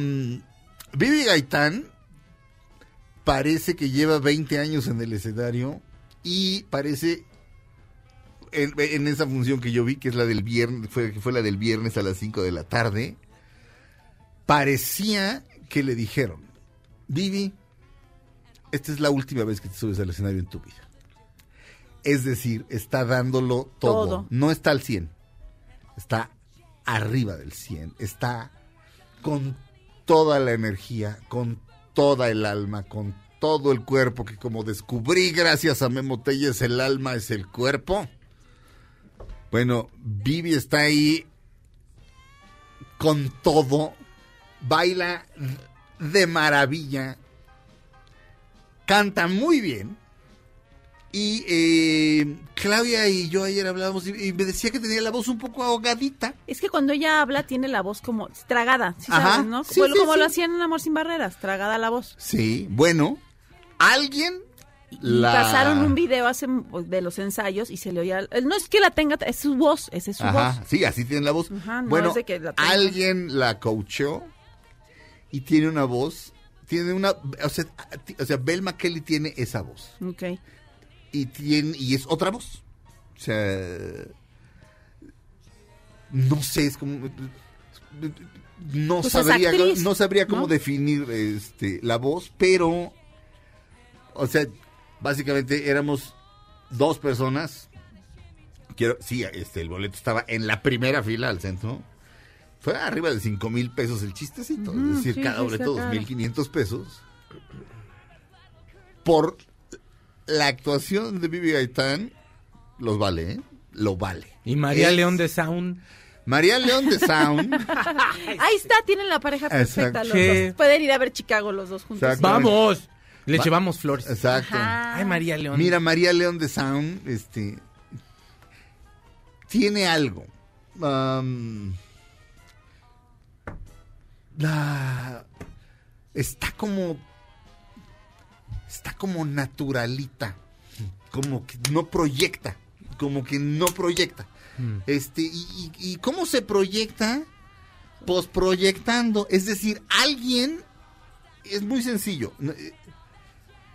Vivi Gaitán parece que lleva 20 años en el escenario y parece en, en esa función que yo vi, que es la del viernes, fue, fue la del viernes a las 5 de la tarde, parecía que le dijeron, Vivi, esta es la última vez que te subes al escenario en tu vida. Es decir, está dándolo todo. Todo. No está al 100. Está arriba del 100. Está con toda la energía, con toda el alma, con todo el cuerpo, que como descubrí gracias a Memo Telles, el alma es el cuerpo. Bueno, Vivi está ahí con todo, baila de maravilla, canta muy bien. Y eh, Claudia y yo ayer hablábamos y, y me decía que tenía la voz un poco ahogadita. Es que cuando ella habla tiene la voz como tragada, ¿sí Ajá. sabes, no? Sí, Como- sí, como lo hacían en Amor sin Barreras, tragada la voz. Sí, bueno, alguien la... pasaron un video hace de los ensayos y se le oía. No es que la tenga, es su voz, esa es su Ajá, voz. sí, así tiene la voz. Ajá, no bueno, es de que la alguien la coachó y tiene una voz, tiene una, o sea, o sea, Belma Kelly tiene esa voz Ok. y tiene y es otra voz. O sea, no sé, es como no Pues es sabría actriz, no sabría cómo ¿no? definir este la voz, pero o sea, básicamente éramos dos personas. Quiero, sí, este, el boleto estaba en la primera fila al centro. Fue arriba de cinco mil pesos el chistecito. Es decir, sí, cada sí, boleto mil quinientos pesos. Por la actuación de Vivi Gaitán, los vale, ¿eh? Lo vale. Y María Es- León de Sound. María León de Sound. Ahí está, tienen la pareja perfecta los Sí. dos. Pueden ir a ver Chicago los dos juntos. ¡Vamos! Le Va- llevamos flores. Exacto. Ajá. Ay, María León. Mira, María León de Sound, este, tiene algo. La, está como, está como naturalita, como que no proyecta, como que no proyecta. Mm. Este, y, y- y cómo se proyecta? Pues proyectando, es decir, alguien, es muy sencillo.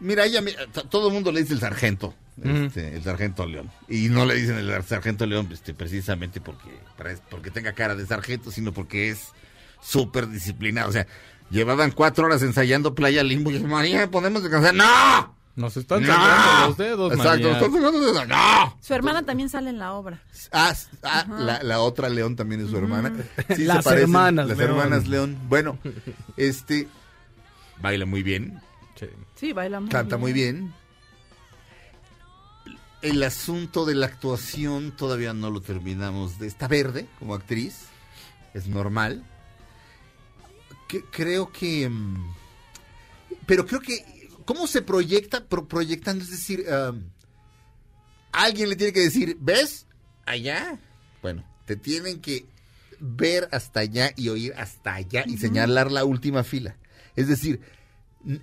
Mira, ella, todo el mundo le dice el sargento, este, el sargento León. Y no le dicen el sargento León este, precisamente porque, para- porque tenga cara de sargento, sino porque es súper disciplinado. O sea, llevaban cuatro horas ensayando Playa Limbo y María, ¿podemos descansar? ¡No! Nos están ¡No! sangrando los dedos, Exacto, María. nos están sangrando los dedos. ¡No! Su hermana también sale en la obra. Ah, ah, la, la otra León también es su hermana. Sí, Las se parecen, hermanas Las León. hermanas León. Bueno, este, baila muy bien, Sí. Baila muy canta muy bien. El asunto de la actuación todavía no lo terminamos. De, está verde como actriz, es normal. Que- creo que... mm, Pero creo que... ¿Cómo se proyecta? Pro- proyectando, es decir, alguien le tiene que decir, ¿ves? Allá. Bueno, te tienen que ver hasta allá y oír hasta allá y señalar la última fila. Es decir,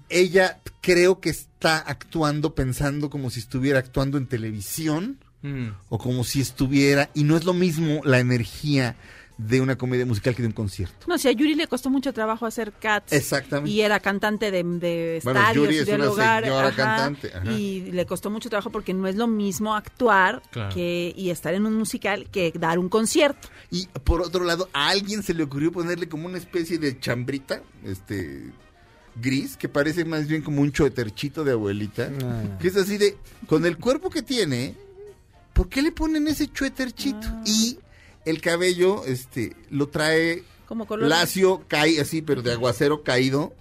ella creo que está actuando pensando como si estuviera actuando en televisión Mm. o como si estuviera, y no es lo mismo la energía de una comedia musical que de un concierto. No, si a Yuri le costó mucho trabajo hacer Cats. Exactamente. Y era cantante de, de Bueno, estadios Yuri es de una lugar. señora ajá, cantante, ajá. Y le costó mucho trabajo porque no es lo mismo actuar Claro. que y estar en un musical que dar un concierto. Y por otro lado, a alguien se le ocurrió ponerle como una especie de chambrita, este gris, que parece más bien como un choeterchito de abuelita, Ah. que es así de, con el cuerpo que tiene, ¿por qué le ponen ese choeterchito? Ah. Y el cabello, este, lo trae Como color. lacio, cae así, pero de aguacero caído.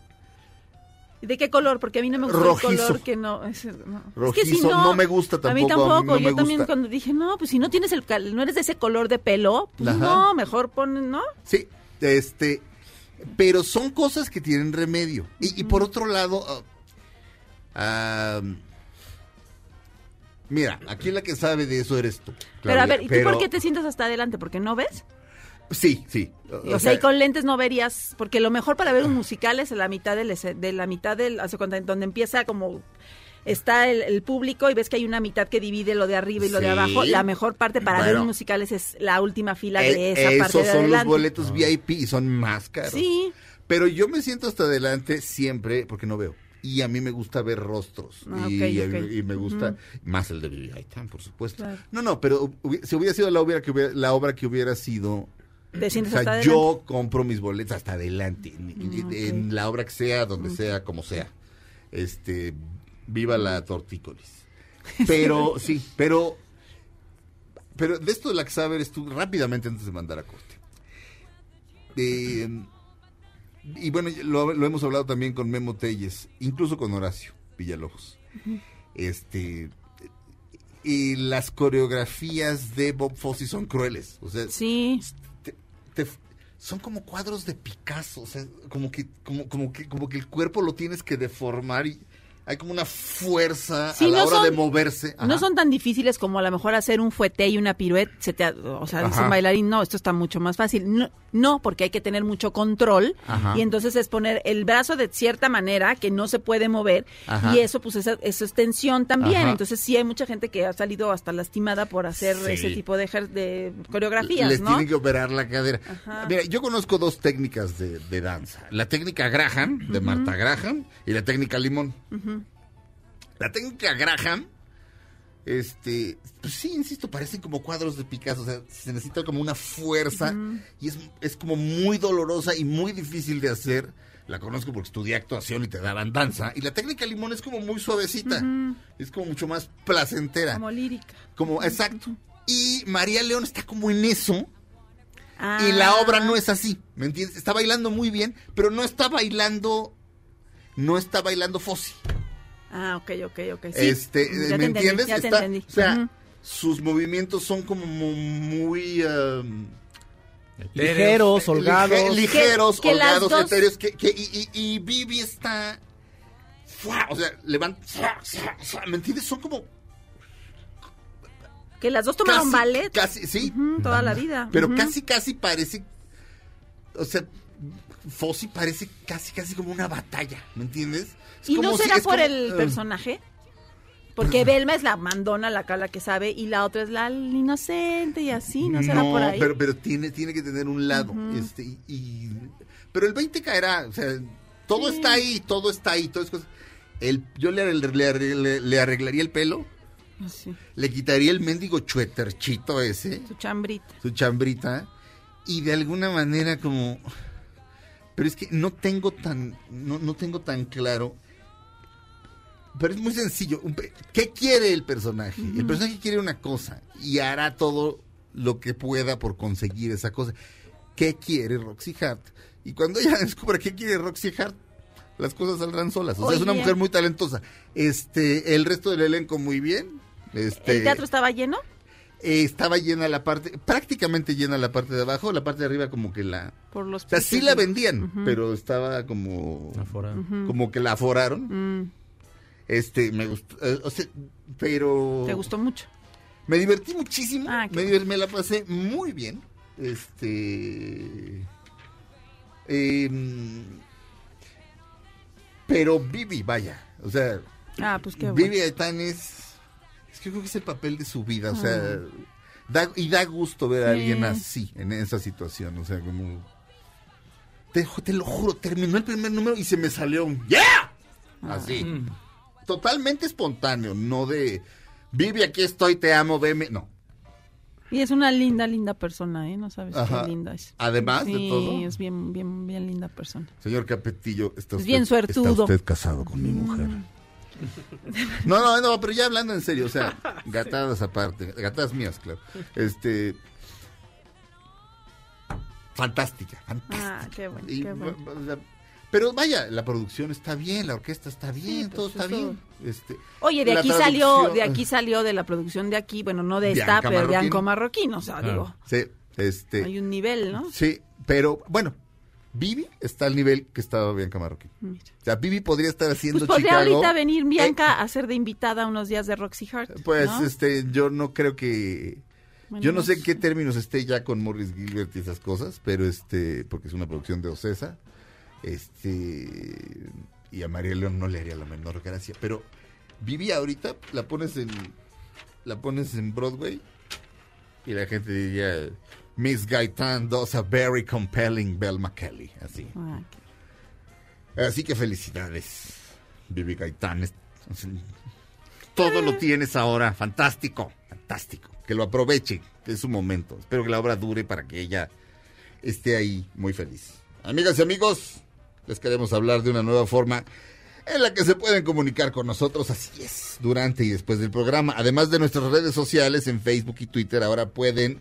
¿Y ¿De qué color? Porque a mí no me gusta Rojizo. el color que no. Es, no. Es que si Rojizo, no me gusta A mí tampoco, a mí tampoco. no Yo también gusta. cuando dije, no, pues si no tienes el cal- no eres de ese color de pelo, pues Ajá. no, mejor pon, ¿no? Sí, este, pero son cosas que tienen remedio. Y, y por otro lado, ah, mira, aquí la que sabe de eso eres tú. pero a Claudia, ver, ¿y tú pero- por qué te sientas hasta adelante? ¿Porque no ves? Sí, sí. O, sea, y con lentes no verías, porque lo mejor para ver un musical es la mitad del, de la mitad del, hace cuenta, donde empieza como está el, el público y ves que hay una mitad que divide lo de arriba y lo de abajo. La mejor parte para ver Bueno. un musical es, la última fila eh, de esa parte esos son adelante. los boletos VIP y son más caros. Sí. Pero yo me siento hasta adelante siempre porque no veo. Y a mí me gusta ver rostros. Ah, y, me gusta más el de Vivi Gaitán, por supuesto. Claro. No, no, pero si hubiera sido la obra que hubiera, la obra que hubiera sido Te O sea, hasta adelante. yo compro mis boletos hasta adelante, en, ok. en la obra que sea, donde sea, como sea. Este, viva la tortícolis. Pero, sí, pero, pero de esto de la que sabes tú rápidamente antes de mandar a corte. Eh, y bueno, lo, lo hemos hablado también con Memo Telles, incluso con Horacio Villalobos. Este, y las coreografías de Bob Fosse son crueles. O sea, Sí. te- te- son como cuadros de Picasso, o sea, como que, como, como que, como que el cuerpo lo tienes que deformar y hay como una fuerza Sí, a la no hora son- de moverse. No son tan difíciles como a lo mejor hacer un fuete y una pirueta. Se te, o sea, dice un bailarín, no, esto está mucho más fácil. No, no, porque hay que tener mucho control. Ajá. Y entonces es poner el brazo de cierta manera que no se puede mover. Ajá. Y eso, pues, esa- eso es tensión también. Ajá. Entonces sí hay mucha gente que ha salido hasta lastimada por hacer Sí. ese tipo de, de coreografías, Les ¿no? tienen que operar la cadera. Ajá. Mira, yo conozco dos técnicas de, de danza. La técnica Graham, de Marta Graham, y la técnica Limón. La técnica Graham, este, pues sí, insisto, parecen como cuadros de Picasso. O sea, se necesita como una fuerza y es, es como muy dolorosa y muy difícil de hacer. La conozco porque estudié actuación y te daban danza. Y la técnica Limón es como muy suavecita. Es como mucho más placentera. Como lírica. Como, exacto. Y María León está como en eso. Ah. Y la obra no es así, ¿me entiendes? Está bailando muy bien, pero no está bailando, no está bailando Fossi. Ah, ok, ok, ok. Sí, este, ya ¿me te entendí, entiendes? ya te Está- entendí. O sea, sus movimientos son como mu- muy um, Ligeros, holgados. lige- ligeros, Que- que holgados, dos- etéreos, que, que- y, y- y Vivi está, ¡fua! o sea, levanta. ¿me entiendes? Son como Que las dos tomaron casi, ballet casi, sí, toda la vida. Pero casi, casi parece. O sea, Fossi parece casi, casi como una batalla, ¿me entiendes? Es ¿Y no si- será por como, el eh, personaje? Porque Belma es la mandona, la cara que sabe, y la otra es la inocente y así, ¿no será por ahí? pero, pero tiene, tiene que tener un lado. este, y, y- pero el 20 caerá, o sea, todo está ahí, todo está ahí, todo es cosa. El, yo le, le- le- le arreglaría el pelo, Así, le quitaría el mendigo chueterchito ese. su chambrita. su chambrita y de alguna manera como pero es que no tengo tan no, no tengo tan claro pero es muy sencillo. ¿qué quiere el personaje? el personaje quiere una cosa y hará todo lo que pueda por conseguir esa cosa. ¿qué quiere Roxy Hart? y cuando ella descubra qué quiere Roxy Hart las cosas saldrán solas. O sea es una mujer muy talentosa. Este el resto del elenco muy bien. Este ¿El teatro estaba lleno? eh, estaba llena la parte, prácticamente llena la parte de abajo, la parte de arriba como que la... Por los O sea, sí la vendían, pero estaba como... Como que la aforaron. Mm, Este, me gustó, eh, o sea, pero... ¿Te gustó mucho? Me divertí muchísimo, Ah, me, diver- me la pasé muy bien. Este... em, pero Vivi, vaya, o sea, Ah, pues qué bueno. Vivi Gaitán es, es que yo creo que es el papel de su vida, o sea, Da- y da gusto ver a Sí. alguien así, en esa situación. O sea, como. Te, te lo juro, terminó el primer número y se me salió un ¡Yeah! Así. Totalmente espontáneo, no de. Vive, aquí estoy, te amo, veme. No. Y es una linda, linda persona, ¿eh? No sabes Ajá. qué linda es. Además de Sí, todo. es bien, bien, bien linda persona. Señor Capetillo, está Es usted, bien suertudo. está usted casado con mi mujer. No, no, no, pero ya hablando en serio, o sea, gatadas aparte, gatadas mías, claro. Este. Fantástica, fantástica. Ah, qué bueno, Y, qué bueno. Pero vaya, la producción está bien, la orquesta está bien, pues todo está eso- bien. Este, Oye, de aquí salió, de aquí salió de la producción de aquí, bueno, no de esta, Bianca pero de Marroquín. Anco Marroquín, o sea, Claro. digo, Sí, este. hay un nivel, ¿no? Sí, pero bueno, Vivi está al nivel que estaba Bianca Marroquín. Mira. O sea, Vivi podría estar haciendo Pues podría Chicago. ahorita venir Bianca Eh, a ser de invitada unos días de Roxy Hart. Pues ¿no? este, yo no creo que Bueno, yo no sé en pues, qué términos esté ya con Morris Gilbert y esas cosas, pero este, porque es una producción de Ocesa, este, y a María León no le haría la menor gracia, pero Vivi ahorita la pones en, la pones en Broadway y la gente diría, Miss Gaitán does a very compelling Belma Kelly, así. ah, Así que felicidades, Vivi Gaitán. Todo lo tienes ahora, fantástico, fantástico. Que lo aproveche, que es su momento. Espero que la obra dure para que ella esté ahí muy feliz. Amigas y amigos, les queremos hablar de una nueva forma en la que se pueden comunicar con nosotros, así es, durante y después del programa. Además de nuestras redes sociales en Facebook y Twitter, ahora pueden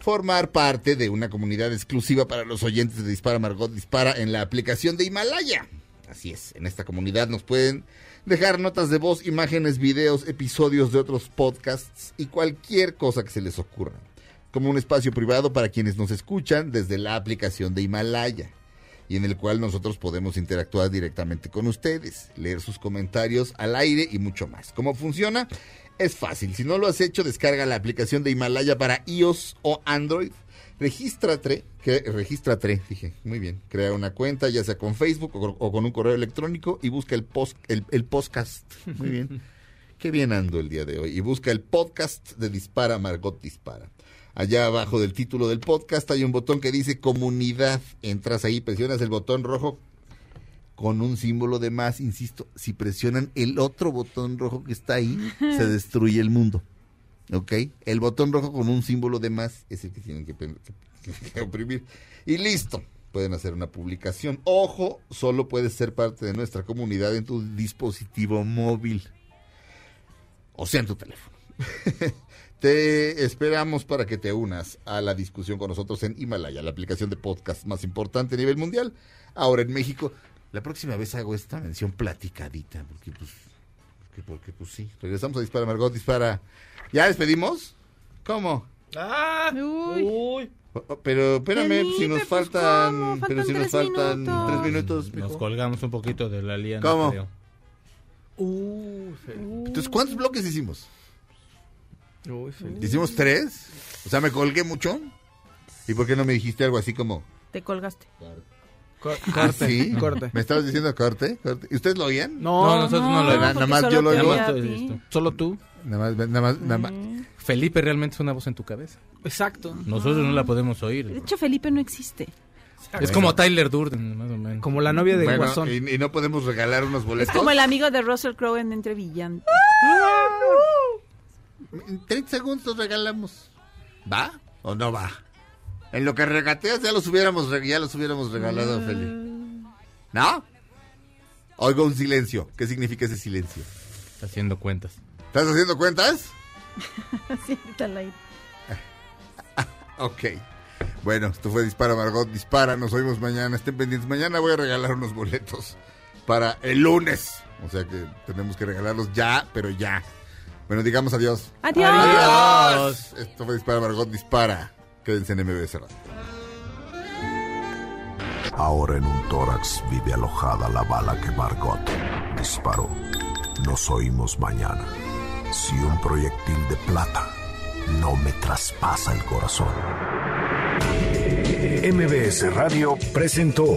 formar parte de una comunidad exclusiva para los oyentes de Dispara Margot Dispara en la aplicación de Himalaya. Así es, en esta comunidad nos pueden dejar notas de voz, imágenes, videos, episodios de otros podcasts y cualquier cosa que se les ocurra. Como un espacio privado para quienes nos escuchan desde la aplicación de Himalaya y en el cual nosotros podemos interactuar directamente con ustedes, leer sus comentarios al aire y mucho más. ¿Cómo funciona? Es fácil. Si no lo has hecho, descarga la aplicación de Himalaya para iOS o Android. Regístrate, que, regístrate, dije, muy bien. Crea una cuenta, ya sea con Facebook o, o con un correo electrónico y busca el, post, el, el podcast. Muy bien. Qué bien ando el día de hoy. Y busca el podcast de Dispara Margot Dispara. Allá abajo del título del podcast hay un botón que dice comunidad. Entras ahí, presionas el botón rojo con un símbolo de más. Insisto, si presionan el otro botón rojo que está ahí, se destruye el mundo. ¿Ok? El botón rojo con un símbolo de más es el que tienen que, que oprimir. Y listo. Pueden hacer una publicación. Ojo, solo puedes ser parte de nuestra comunidad en tu dispositivo móvil. O sea, en tu teléfono. Te esperamos para que te unas a la discusión con nosotros en Himalaya, la aplicación de podcast más importante a nivel mundial. Ahora en México. La próxima vez hago esta mención platicadita, porque pues, porque, porque, pues sí. Regresamos a Dispara, Margot, dispara. ¿Ya despedimos? ¿Cómo? Uy, Oh, oh, Pero espérame, Felipe, si nos pues, faltan, ¿cómo? pero si nos tres faltan minutos. tres minutos. Nos colgamos un poquito de la liana. ¿Cómo? creo. Entonces, ¿cuántos bloques hicimos? Uy, Felipe. ¿Hicimos tres? O sea, ¿me colgué mucho? ¿Y por qué no me dijiste algo así como... te colgaste. Co- ¿Ah, corte, sí? corte. ¿Me estabas diciendo corte? corte? ¿Y ustedes lo oían? No, No, nosotros no, lo vemos. nada más yo lo oía. Solo tú. Nada más, nada más, nada más. Felipe realmente es una voz en tu cabeza. Exacto. Nosotros no la podemos De oír. hecho, Felipe no existe. Es como Tyler Durden, más o menos. Como la novia de Bueno, Guasón. y, y no podemos regalar unos Es boletos. como el amigo de Russell Crowe en Entre Villantes. En 30 segundos regalamos. ¿Va o no va? En lo que regateas ya los hubiéramos, ya los hubiéramos regalado, Feli. ¿No? Oigo un silencio. ¿Qué significa ese silencio? Está haciendo cuentas. ¿Estás haciendo cuentas? Al aire. Ok. Bueno, esto fue Dispara Margot, dispara, nos oímos mañana, estén pendientes. Mañana voy a regalar unos boletos para el lunes. O sea que tenemos que regalarlos ya, pero ya. Bueno, digamos adiós. Adiós. Adiós. Esto fue Dispara Margot, dispara. Quédense en MBS Radio. Ahora en un tórax vive alojada la bala que Margot disparó. Nos oímos mañana. Si un proyectil de plata no me traspasa el corazón. MBS Radio presentó